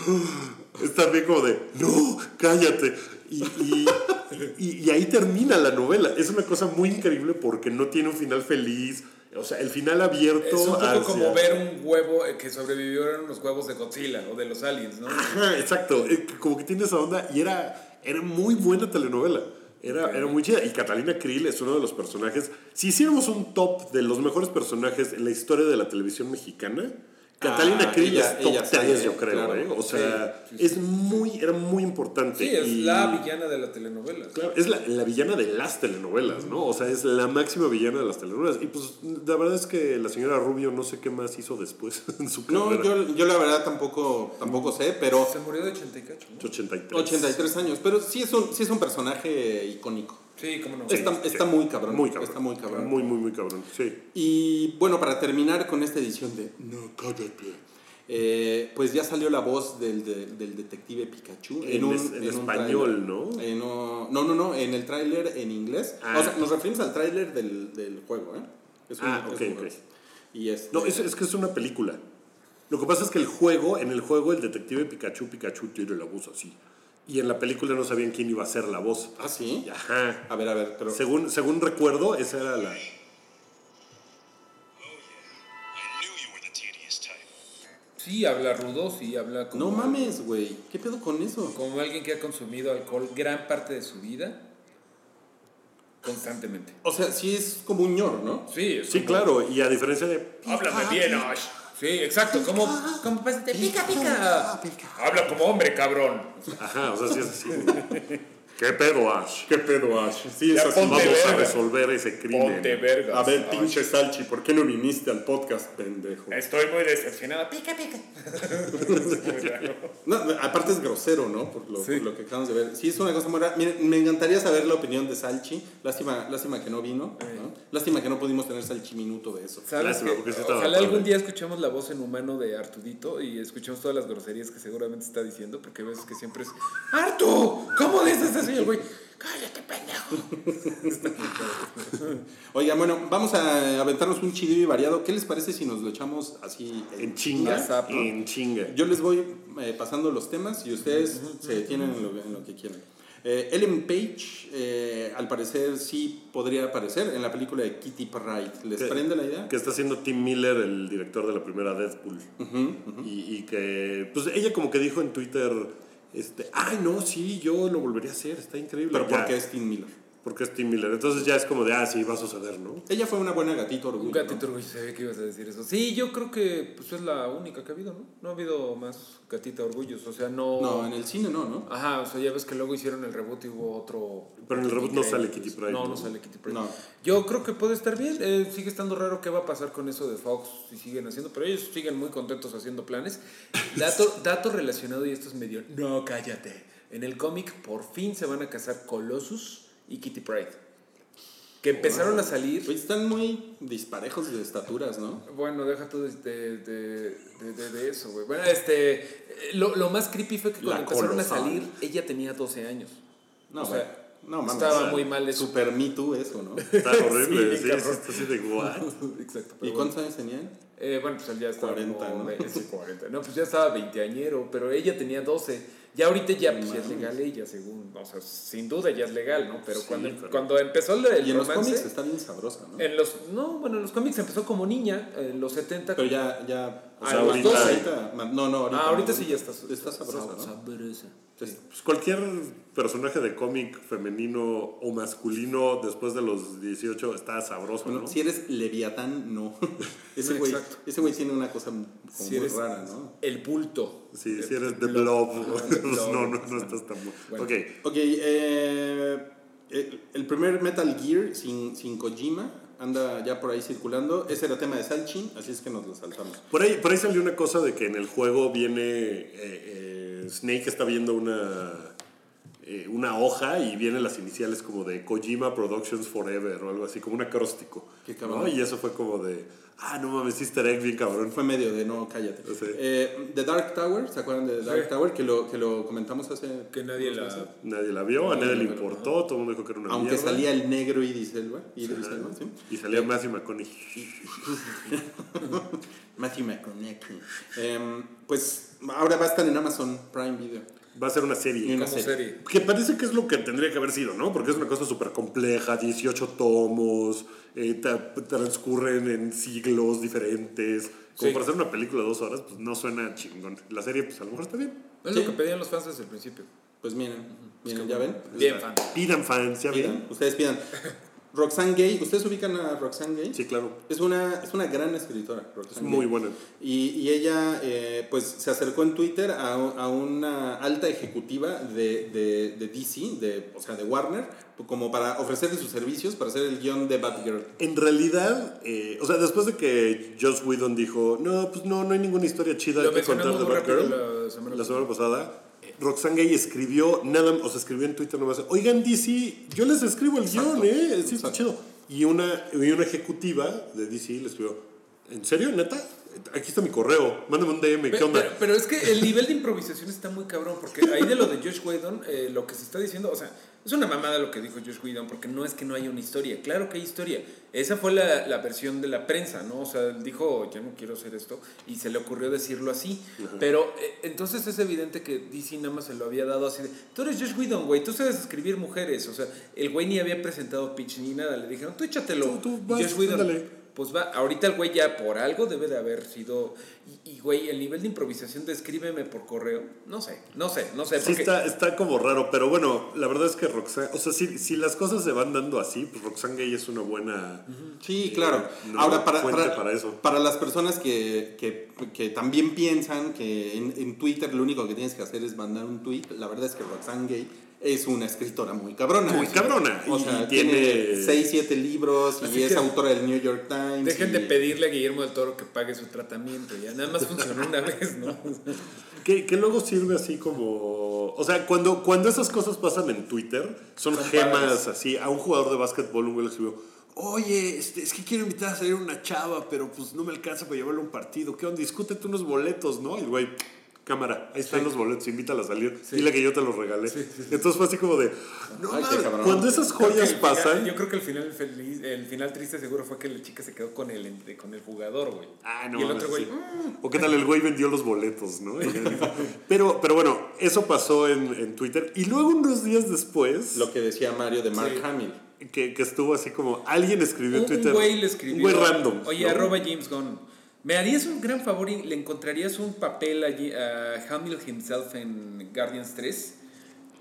Es también como de. ¡No! ¡Cállate! Y, y, y- y ahí termina la novela. Es una cosa muy increíble porque no tiene un final feliz. O sea, el final abierto. Es un poco hacia- como ver un huevo eh, que sobrevivieron los huevos de Godzilla o de los aliens, ¿no? Ajá, exacto. Eh, Como que tiene esa onda. Y era, era muy buena telenovela. Era, era muy chida. Y Catalina Krill es uno de los personajes. Si hiciéramos un top de los mejores personajes en la historia de la televisión mexicana, Catalina Ah, Krill ella- es top ella 10, sale, yo creo, claro. ¿eh? O sea, Sí, sí, es muy, era muy importante. Sí, es y- la villana de la telenovela. Claro, es la, la villana de las telenovelas, ¿no? O sea, es la máxima villana de las telenovelas. Y pues, la verdad es que la señora Rubio no sé qué más hizo después [LAUGHS] en su No, carrera. yo, yo la verdad tampoco, tampoco sé, pero Se murió de 80 y cacho, ¿no? 83. 83 años, pero sí es un, sí es un personaje icónico. Sí, cómo no. está, sí. está muy cabrón. Muy cabrón. Está muy cabrón. Muy, muy, muy cabrón. Sí. Y bueno, para terminar con esta edición de No, cállate. eh, pues ya salió la voz del, del- del detective Pikachu En es- en español. ¿no? Eh, no, no, no, no, en el tráiler en inglés. Ah. O sea, nos referimos al tráiler del, del juego, ¿eh? Es Ah, es ok, un ok. Y este, No, es, es que es una película. Lo que pasa es que el juego, en el juego, el detective Pikachu, Pikachu tiene la voz así. Y en la película no sabían quién iba a ser la voz. Ah, sí. Ajá. A ver, a ver, pero. Según, según recuerdo, esa era la. I knew you were the tedious type. Sí, habla rudo, sí, habla como... No mames, güey. ¿Qué pedo con eso? Como alguien que ha consumido alcohol gran parte de su vida. Constantemente. O sea, sí es como un ñor, ¿no? Sí, es Sí, como- claro. Y a diferencia de. Háblame bien, Ash. Sí, exacto. Como, como pásate, pica, pica. Habla como hombre, cabrón. Ajá, o sea, sí es así. [LAUGHS] ¿Qué pedo, Ash? ¿Qué pedo, Ash? Sí, es así. Vamos a resolver ese crimen. Ponte vergas. A ver, pinche Salchi, ¿por qué no viniste al podcast, pendejo? Estoy muy decepcionada. Pica, pica. [LAUGHS] No, aparte es grosero, ¿no? Por lo, Sí. por lo que acabamos de ver. Sí, es una cosa muy rara. Miren, me encantaría saber la opinión de Salchi. Lástima, lástima que no vino. ¿no? Lástima que no pudimos tener Salchi minuto de eso. ¿Sabes Lástima, porque sí Ojalá algún día escuchemos la voz en humano de Artudito y escuchemos todas las groserías que seguramente está diciendo, porque ves que siempre es ¡Artu! ¿Cómo dices eso? Y el güey, ¡cállate, pendejo! [LAUGHS] Oigan, bueno, vamos a aventarnos un chido y variado. ¿Qué les parece si nos lo echamos así En chinga. WhatsApp, ¿no? En chinga. Yo les voy eh, pasando los temas y ustedes se detienen en lo, en lo que quieran. Eh, Ellen Page, eh, al parecer, sí podría aparecer en la película de Kitty Pryde. ¿Les Que- prende la idea? Que está haciendo Tim Miller, el director de la primera Deadpool. Y, y que, pues ella como que dijo en Twitter, este, ay, no, sí, yo lo volvería a hacer, está increíble. Pero Ya, porque es Tim Miller. Porque es Tim Miller. Entonces ya es como de, ah, sí, va a suceder, ¿no? Ella fue una buena gatito orgullo. Un ¿no? gatito orgullo, sabía que ibas a decir eso. Sí, yo creo que pues, es la única que ha habido, ¿no? No ha habido más gatita orgullos, o sea, no... No, en el cine no, ¿no? Ajá, o sea, ya ves que luego hicieron el reboot y hubo otro... Pero en el reboot no sale Kitty Pryde, No, ¿no? no sale Kitty Pryde. No. Yo creo que puede estar bien. eh, sigue estando raro qué va a pasar con eso de Fox si siguen haciendo, pero ellos siguen muy contentos haciendo planes. Dato, [LAUGHS] dato relacionado, y esto es medio... No, cállate. En el cómic por fin se van a casar Colossus y Kitty Pryde. Que empezaron a salir... Pues están muy disparejos de estaturas, ¿no? Bueno, deja tú de, de, de, de- de eso, güey. Bueno, este. eh, Lo, lo más creepy fue que cuando La empezaron a colosal. salir, ella tenía 12 años. No, O sea, no, mames. estaba muy mal eso. Super Me Too eso, ¿no? [LAUGHS] Está horrible, Sí, está así de what. [LAUGHS] Exacto. ¿Y pero cuántos años tenían? bueno. Eh, bueno, pues él ya estaba. 40, como ¿no? sí, 40. No, pues ya estaba veinteañero, pero ella tenía 12. Ya ahorita ya, pues, ya es legal ella, según. O sea, sin duda ya es legal, ¿no? Pero, Sí, cuando, pero- cuando empezó el, el Y en los romance. cómics está bien sabrosa, ¿no? En los, no, bueno, en los cómics empezó como niña, en los 70. Pero ya, ya. O Ah, sea, ahorita, 12. ahorita- No, no, ahorita. ah, ahorita sí ya está. Está sabrosa, ¿no? Sabrosa. Entonces, Pues cualquier personaje de cómic femenino o masculino después de los 18 está sabroso, Bueno, ¿no? si eres leviatán, no. [LAUGHS] ese güey Exacto. ese güey tiene una cosa como Si muy eres- rara, ¿no? El bulto. Sí, si eres The Blob. Blob, Ajá, [LAUGHS] pues Blob, no, no, no estás tan bueno. Bueno. Ok, Ok, eh, el, el primer Metal Gear sin, sin Kojima anda ya por ahí circulando. Ese era tema de Salchi, así es que nos lo saltamos. Por ahí, por ahí salió una cosa de que en el juego viene. eh, eh, Snake está viendo una. Eh, una hoja y vienen las iniciales como de Kojima Productions Forever o algo así, como un acróstico. Qué cabrón. ¿no? Y eso fue como de. Ah, no mames, easter egg bien cabrón. Fue medio de no, cállate. Eh, The Dark Tower, ¿se acuerdan de The Dark Sí. Tower? Que lo, que lo comentamos hace. Que nadie la. meses. Nadie la vio, a nadie le importó, todo el mundo dijo que era una Aunque mierda. salía el negro Idris Elba. Idris. Elba, ¿sí? Y salía Matthew McConaughey. [LAUGHS] Matthew McConaughey. Em, pues ahora va a estar en Amazon Prime Video. Va a ser una Y serie. una serie. serie. Que parece que es lo que tendría que haber sido, ¿no? Porque es una cosa súper compleja, 18 tomos, eh, transcurren en siglos diferentes. Como Sí. para hacer una película de dos horas, pues no suena chingón. La serie, pues a lo mejor está bien. Es Sí. lo que pedían los fans desde el principio. Pues miren, miren, ya ven. Bien. Pidan fans, ya Pidan, ven. ustedes pidan. Roxane Gay, ¿ustedes ubican a Roxane Gay? Sí, claro. Es una, es una gran escritora, Roxane muy Gay. buena. Y, y ella, eh, pues, se acercó en Twitter a, a una alta ejecutiva de, de, de DC, de, o sea, de Warner, como para ofrecerle sus servicios para hacer el guion de Batgirl. En realidad, eh, o sea, después de que Joss Whedon dijo, no, pues no, no hay ninguna historia chida Lo que contar de Batgirl, la semana la semana pasada, Roxane Gay escribió, nada, o sea, escribió en Twitter nomás, oigan DC, yo les escribo el Exacto, guion, ¿eh? Sí, está chido. Y una, y una ejecutiva de DC le escribió, ¿en serio, neta? Aquí está mi correo, mándame un DM, ¿qué onda? pero- pero es que el nivel de improvisación está muy cabrón, porque ahí de lo de Josh Whedon, eh, lo que se está diciendo, o sea, es una mamada lo que dijo Josh Whedon, porque no es que no haya una historia, claro que hay historia. Esa fue la, la versión de la prensa, ¿no? O sea, él dijo, ya no quiero hacer esto, y se le ocurrió decirlo así. Pero eh, entonces es evidente que DC nada más se lo había dado así de, tú eres Josh Whedon, güey, tú sabes escribir mujeres, o sea, el güey ni había presentado pitch ni nada, le dijeron, tú échatelo. Tú- vas, Josh Whedon. Pues va, ahorita el güey ya por algo debe de haber sido. Y, y, güey, el nivel de improvisación de escríbeme por correo, no sé, no sé, no sé. Sí, Porque, está, está como raro, pero bueno, la verdad es que Roxane, o sea, si, si las cosas se van dando así, pues Roxane Gay es una buena... Sí, claro. no, Ahora, para, para, para eso. para las personas que, que, que también piensan que en, en Twitter lo único que tienes que hacer es mandar un tweet, la verdad es que Roxane Gay es una escritora muy cabrona. Muy cabrona, O y sea, tiene- tiene 6, 7 libros Así y es que- autora del New York Times. dejen y- de pedirle a Guillermo del Toro que pague su tratamiento, ya nada más funcionó una [LAUGHS] vez, ¿no? Que, que luego sirve así como... O sea, cuando, cuando esas cosas pasan en Twitter, son, Son gemas padres. así. A un jugador de básquetbol un güey le escribió, oye, este, es que quiero invitar a salir una chava, pero pues no me alcanza para llevarle a un partido. ¿Qué onda? Discútete unos boletos, ¿no? Y el güey, cámara, ahí están los boletos, invítala a salir. Dile que yo te los regalé. Entonces fue así como de, no Ay, cabrón. cuando esas joyas final- pasan... yo creo que el final feliz, el final triste seguro fue que la chica se quedó con el, con el jugador, güey. Ah, no. y el mames, otro güey, sí. "Mm". O qué tal, el güey vendió los boletos, ¿no? [LAUGHS] pero, pero bueno, eso pasó en, en Twitter. Y luego unos días después, Lo que decía Mario de Mark Sí. Hamill. que, que estuvo así como, alguien escribió en Twitter. un güey le escribió. Un güey random. Oye, ¿no? arroba James Gunn. ¿Me harías un gran favor y le encontrarías un papel allí a Hamill himself en Guardians 3?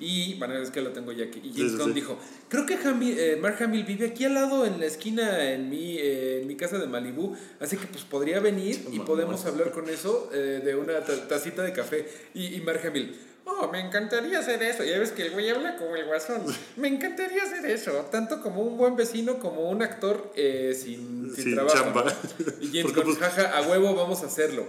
Y, bueno, es que lo tengo ya aquí. Y James Sí, sí, sí. dijo, creo que Hamill- eh, Mark Hamill vive aquí al lado en la esquina en mi, eh, en mi casa de Malibú. Así que pues podría venir y podemos hablar con eso eh, de una ta- tacita de café. Y, y Mark Hamill, oh, me encantaría hacer eso. Ya ves que el güey habla como el guasón. Me encantaría hacer eso. Tanto como un buen vecino como un actor eh, sin, sin Sin trabajo. chamba. Y James Gunn, pues- jaja, a huevo vamos a hacerlo.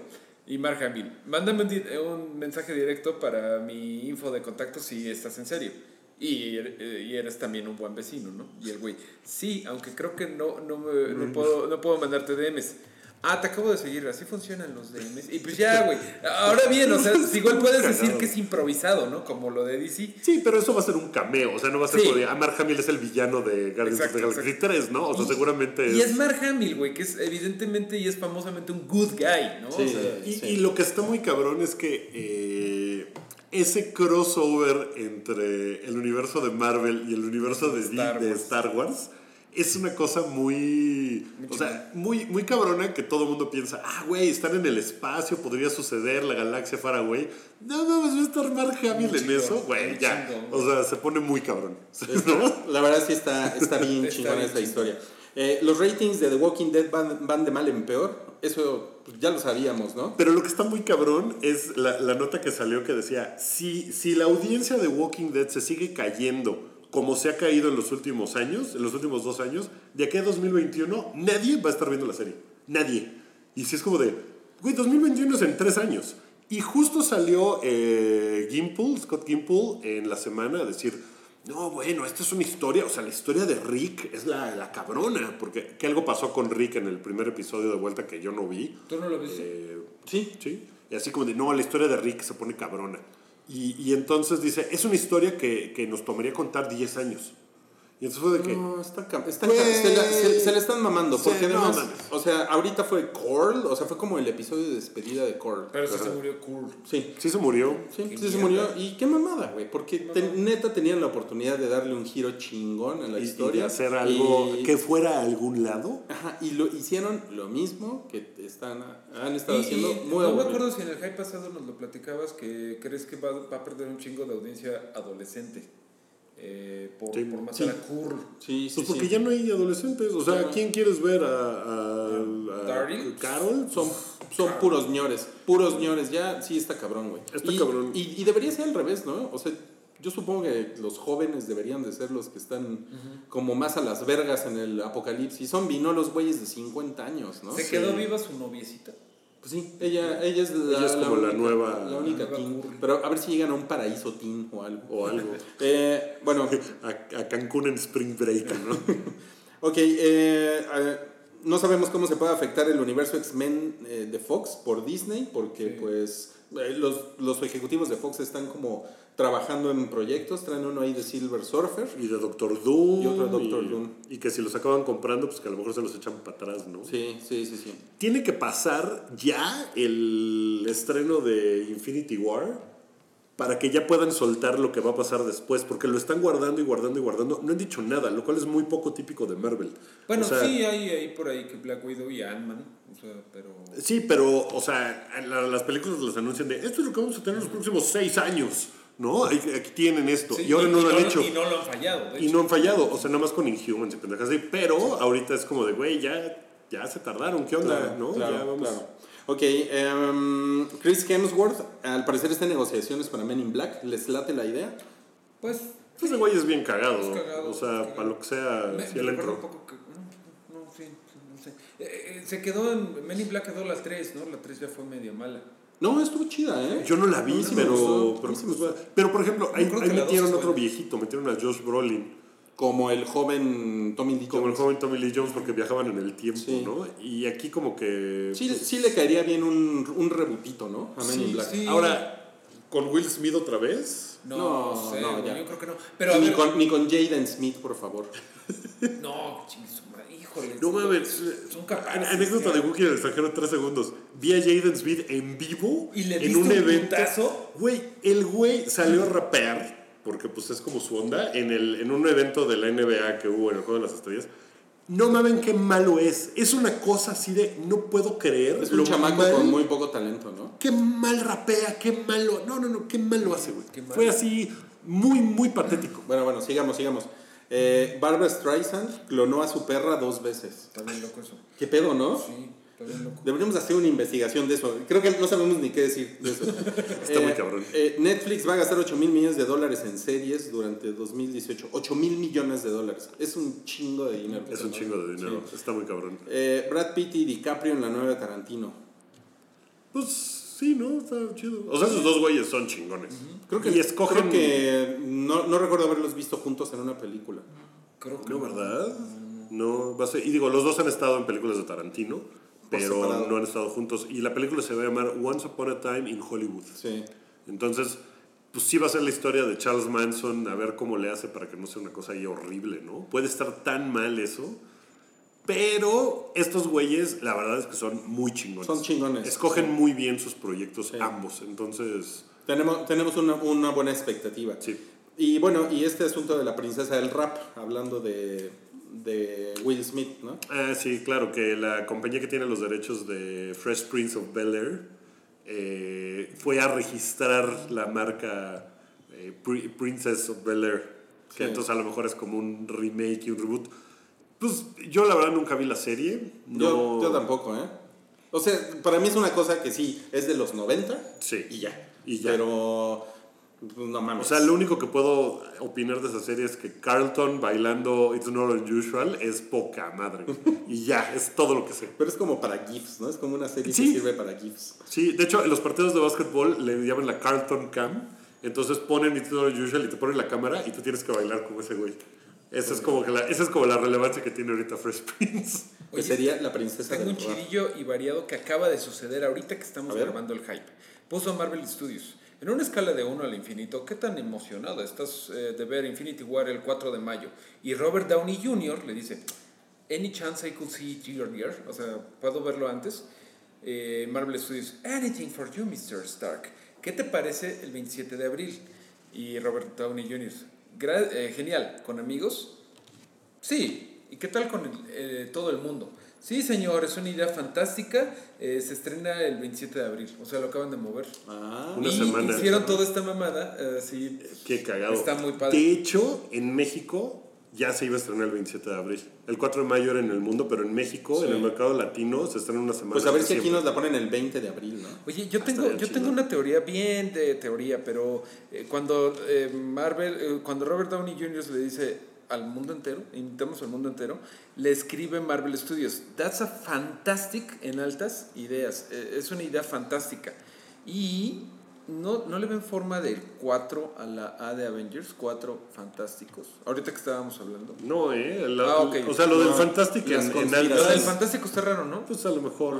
Y Mark Hamill, mándame un, mensaje directo para mi info de contacto si estás en serio. Y, er- eh, y eres también un buen vecino, ¿no? Y el güey, sí, aunque creo que no, no, me- no, puedo, no puedo mandarte DMs. Ah, te acabo de seguir, así funcionan los DMs. Y pues ya, güey. Ahora bien, o sea, igual puedes decir que es improvisado, ¿no? Como lo de DC. Sí, pero eso va a ser un cameo. O sea, no va a ser Sí. como de, ah, Mark Hamill es el villano de Guardians of the Galaxy exacto. 3, ¿no? O sea, Y- seguramente Y es Mark Hamill, güey, que es evidentemente y es famosamente un good guy, ¿no? Sí. O sea, Y, Sí. y lo que está muy cabrón es que eh, ese crossover entre el universo de Marvel y el universo de Star de Wars. Star Wars es una cosa muy, o sea, muy, muy cabrona que todo el mundo piensa, ah, güey, están en el espacio, podría suceder, la galaxia far away. No mames, va a estar Mark Hamill en eso, güey, ya. chingón. O sea, se pone muy cabrón. [LAUGHS] ¿no? La verdad sí está, está bien [LAUGHS] chingona esta historia. Eh, los ratings de The Walking Dead van, van de mal en peor. Eso pues, ya lo sabíamos, ¿no? Pero lo que está muy cabrón es la, la nota que salió que decía, si, si la audiencia de Walking Dead se sigue cayendo como se ha caído en los últimos años, en los últimos dos años, de aquí a 2021 nadie va a estar viendo la serie. Nadie. Y si es como de, güey, 2021 es en tres años. Y justo salió eh, Gimple, Scott Gimple, en la semana a decir, no, bueno, esta es una historia, o sea, la historia de Rick es la, la cabrona, porque que algo pasó con Rick en el primer episodio de vuelta que yo no vi. ¿Tú no lo viste? Eh, Sí. Sí. Y así como de, no, la historia de Rick se pone cabrona. Y, entonces dice, es una historia que, que nos tomaría contar 10 años. Y entonces fue de que, No, está, está se, la, se, se la están mamando. Porque además, o sea, ahorita fue Coral, o sea, fue como el episodio de despedida de Coral. Pero sí se murió cool. Sí. sí se murió. Sí, sí se murió. Y qué mamada, güey. Porque te- neta tenían la oportunidad de darle un giro chingón a la Y, y historia. de hacer algo Y- que fuera a algún lado. Ajá, y lo hicieron lo mismo que están, han estado Y- haciendo y muy no me acuerdo si en el hype pasado nos lo platicabas que crees que va, va a perder un chingo de audiencia adolescente. Eh, por, Sí. por matar Sí. a. Sí, sí, Pues porque sí. ya no hay adolescentes. O sea. ¿quién quieres ver? ¿A, a, a Daryl? Carol? Son, son puros ñores, puros ñores, ya sí está cabrón, güey. Está y, cabrón. Y, y debería ser al revés, ¿no? O sea, yo supongo que los jóvenes deberían de ser los que están como más a las vergas en el apocalipsis. Son vino los güeyes de 50 años, ¿no? Se quedó viva su noviecita. Pues sí, ella, ella es la, Ella es como la única- nueva- La única nueva teen. Pero a ver si llegan a un paraíso teen o algo. O algo. [LAUGHS] Eh, bueno, [LAUGHS] A, a Cancún en Spring Break, ¿no? [LAUGHS] Ok, eh, eh, no sabemos cómo se puede afectar el universo X-Men eh, de Fox por Disney, porque pues eh, los, los ejecutivos de Fox están como trabajando en proyectos, traen uno ahí de Silver Surfer. Y de Doctor Doom. Y otro de Doctor y- Doom. Y que si los acaban comprando, pues que a lo mejor se los echan para atrás, ¿no? Sí, sí, sí, sí. Tiene que pasar ya el estreno de Infinity War para que ya puedan soltar lo que va a pasar después, porque lo están guardando y guardando y guardando. No han dicho nada, lo cual es muy poco típico de Marvel. Bueno, O sea, sí, hay, hay por ahí que Black Widow y Ant-Man. O sea, pero. Sí, pero, o sea, la- las películas las anuncian de esto es lo que vamos a tener en los próximos seis años, ¿no? Aquí tienen esto. Sí, y ahora no lo han hecho. Y no lo han fallado. Y hecho. no han fallado, o sea, nada más con Inhumans y pendejas así. Pero ahorita es como de, güey, ya, ya se tardaron, ¿qué onda? Claro, ¿No? claro, ya vamos. claro. Ok, em, Chris Hemsworth al parecer está en negociaciones para Men in Black. ¿Les late la idea? Pues. Ese güey es bien cagado. Es cagado, o sea, cagado. para lo que sea, Me, si él un entró. poco que. No, no, sí, no sé. Eh, eh, se quedó en. Men in Black quedó la 3, ¿no? La 3 ya fue medio mala. No, estuvo chida, ¿eh? Yo no la vi, sí pero, gustó, pero, por ejemplo, ahí, ahí metieron otro viejito, metieron a Josh Brolin, Como el joven Tommy Lee como el Jones. joven Tommy Lee Jones, porque viajaban en el tiempo, Sí. ¿no? Y aquí como que... Sí, pues, sí le caería bien un, un rebutito, ¿no? A Men Sí, in Black. sí. Ahora, ¿con Will Smith otra vez? No, No, sé, no, güey, ya. yo creo que no. Pero ni, ver, con, ni con Jaden Smith, por favor. [LAUGHS] No, madre, híjole. No mames. Son capaces. Anécdota ya. de Wookiee en el extranjero, tres segundos. Vi a Jaden Smith en vivo ¿Y le en un un evento. putazo? Güey, el güey salió a rapear, porque pues es como su onda, en, el, en un evento de la NBA que hubo en el Juego de las Estrellas. No mames qué malo es. Es una cosa así de no puedo creer. Es un lo chamaco mal- con muy poco talento, ¿no? Qué mal rapea, qué malo. No, no, no, qué mal lo hace, güey. Fue así muy, muy patético. Bueno, bueno, sigamos, sigamos. Eh, Barbara Streisand clonó a su perra dos veces. Está bien loco eso. ¿Qué pedo, no? Sí, está bien loco. Deberíamos hacer una investigación de eso. Creo que no sabemos ni qué decir de eso. [LAUGHS] Está muy cabrón. eh, Netflix va a gastar 8 mil millones de dólares en series durante 2018. 8 mil millones de dólares. Es un chingo de dinero. Es un chingo de dinero. Está muy cabrón. Eh, Brad Pitt y DiCaprio en la nueva Tarantino. Pues sí, ¿no? Está chido. O sea, esos dos güeyes son chingones. Creo que, y escogen. creo que no, no recuerdo haberlos visto juntos en una película. Creo que No, ¿verdad? No, va a ser. Y digo, los dos han estado en películas de Tarantino, pero no han estado juntos. Y la película se va a llamar Once Upon a Time in Hollywood. Sí. Entonces, pues sí va a ser la historia de Charles Manson, a ver cómo le hace para que no sea una cosa ahí horrible, ¿no? Puede estar tan mal eso. Pero estos güeyes, la verdad es que son muy chingones. Son chingones. Escogen muy bien sus proyectos ambos. Entonces, Tenemos, tenemos una, una buena expectativa. sí. Y bueno, y este asunto de la princesa del rap, hablando de, de Will Smith, ¿no? Ah, sí, claro, que la compañía que tiene los derechos de Fresh Prince of Bel Air eh, fue a registrar la marca eh, Pri- Princess of Bel Air, que Sí. entonces a lo mejor es como un remake y un reboot. Pues yo la verdad nunca vi la serie. No, Yo, yo tampoco, ¿eh? O sea, para mí es una cosa que sí, es de los 90 Sí. y ya. Y ya. Pero, pues, no mames. O sea, lo único que puedo opinar de esa serie es que Carlton bailando It's Not Unusual es poca madre. [LAUGHS] y ya, es todo lo que sé. Pero es como para GIFs, ¿no? Es como una serie Sí. que sirve para GIFs. Sí, de hecho, en los partidos de básquetbol le llaman la Carlton Cam. Entonces ponen It's Not Unusual y te ponen la cámara y tú tienes que bailar como ese güey. Esa es como, que la, esa es como la relevancia que tiene ahorita Fresh Prince. Que [LAUGHS] Oye, sería la princesa Tengo un rap. chidillo y variado que acaba de suceder ahorita que estamos grabando el hype. Puso Marvel Studios. En una escala de 1 al infinito, ¿qué tan emocionado estás eh, de ver Infinity War el 4 de mayo? Y Robert Downey Jr. le dice, ¿Any chance I could see it earlier? O sea, ¿puedo verlo antes? Eh, Marvel Studios, Anything for you, Mr. Stark. ¿Qué te parece el 27 de abril? Y Robert Downey Jr., "Gra- eh, genial, ¿con amigos? Sí. ¿Y qué tal con el- eh, todo el mundo? Sí, señor, es una idea fantástica. Eh, se estrena el 27 de abril, o sea, lo acaban de mover. Ah, Una y semana. hicieron toda esta mamada, eh, sí. Qué cagado. Está muy padre. De hecho, en México ya se iba a estrenar el 27 de abril. El 4 de mayo era en el mundo, pero en México, Sí. en el mercado latino, se estrena una semana. Pues a ver si aquí nos la ponen el 20 de abril, ¿no? Oye, yo tengo, estaría yo tengo una teoría bien de teoría, pero eh, cuando eh, Marvel, eh, cuando Robert Downey Jr. le dice al mundo entero, invitamos al mundo entero, le escribe Marvel Studios. That's a fantastic en altas ideas. Eh, es una idea fantástica. Y no, no le ven forma del 4 a la A de Avengers, 4 fantásticos. Ahorita que estábamos hablando. No, ¿eh? La- Ah, ok. O sea, lo del No, las en, en. Lo del fantástico está raro, ¿no? Pues a lo mejor.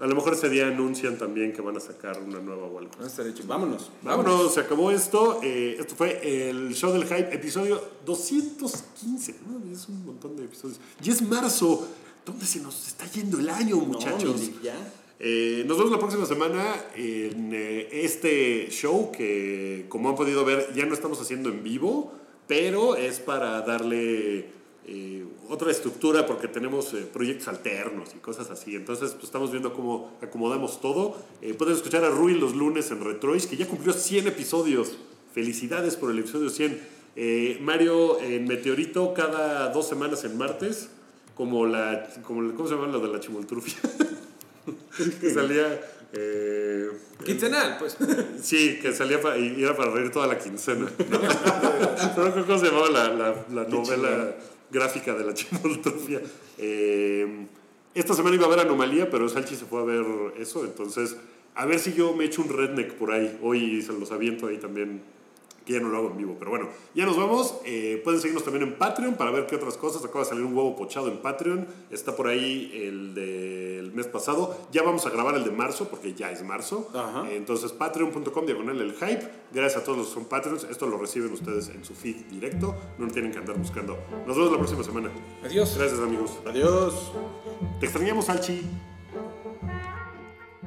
A lo mejor ese día anuncian también que van a sacar una nueva o algo. Estaría chido. Vámonos. Vámonos, se acabó esto. Eh, esto fue el show del hype, episodio 215. ¿no? Es un montón de episodios. Y es marzo. ¿Dónde se nos está yendo el año, muchachos? No, ya. Eh, nos vemos la próxima semana en eh, este show que, como han podido ver, ya no estamos haciendo en vivo, pero es para darle eh, otra estructura porque tenemos proyectos alternos y cosas así. Entonces, pues, estamos viendo cómo acomodamos todo. Pueden escuchar a Rui los lunes en Retrois, que ya cumplió 100 episodios. Felicidades por el episodio 100. Eh, Mario en Meteorito cada dos semanas en martes, como la, como, ¿cómo se llama lo de la chimoltrufia? [LAUGHS] [LAUGHS] que salía. eh, Quincenal, pues. [LAUGHS] sí, que salía para, y era para reír toda la quincena. [LAUGHS] No recuerdo cómo se llamaba la, la- la novela gráfica de la chimoltrufia. Eh, esta semana iba a haber Anomalía, pero Salchi se fue a ver eso. Entonces, a ver si yo me echo un redneck por ahí. Hoy se los aviento ahí también. Que ya no lo hago en vivo, pero bueno, ya nos vamos. Eh, pueden seguirnos también en Patreon para ver qué otras cosas. Acaba de salir un huevo pochado en Patreon. Está por ahí el del mes pasado. Ya vamos a grabar el de marzo, porque ya es marzo. Ajá. Eh, entonces, patreon.com diagonal el hype. Gracias a todos los que son Patreons. Esto lo reciben ustedes en su feed directo. No tienen que andar buscando. Nos vemos la próxima semana. Adiós. Gracias, amigos. Adiós. Te extrañamos, Alchi.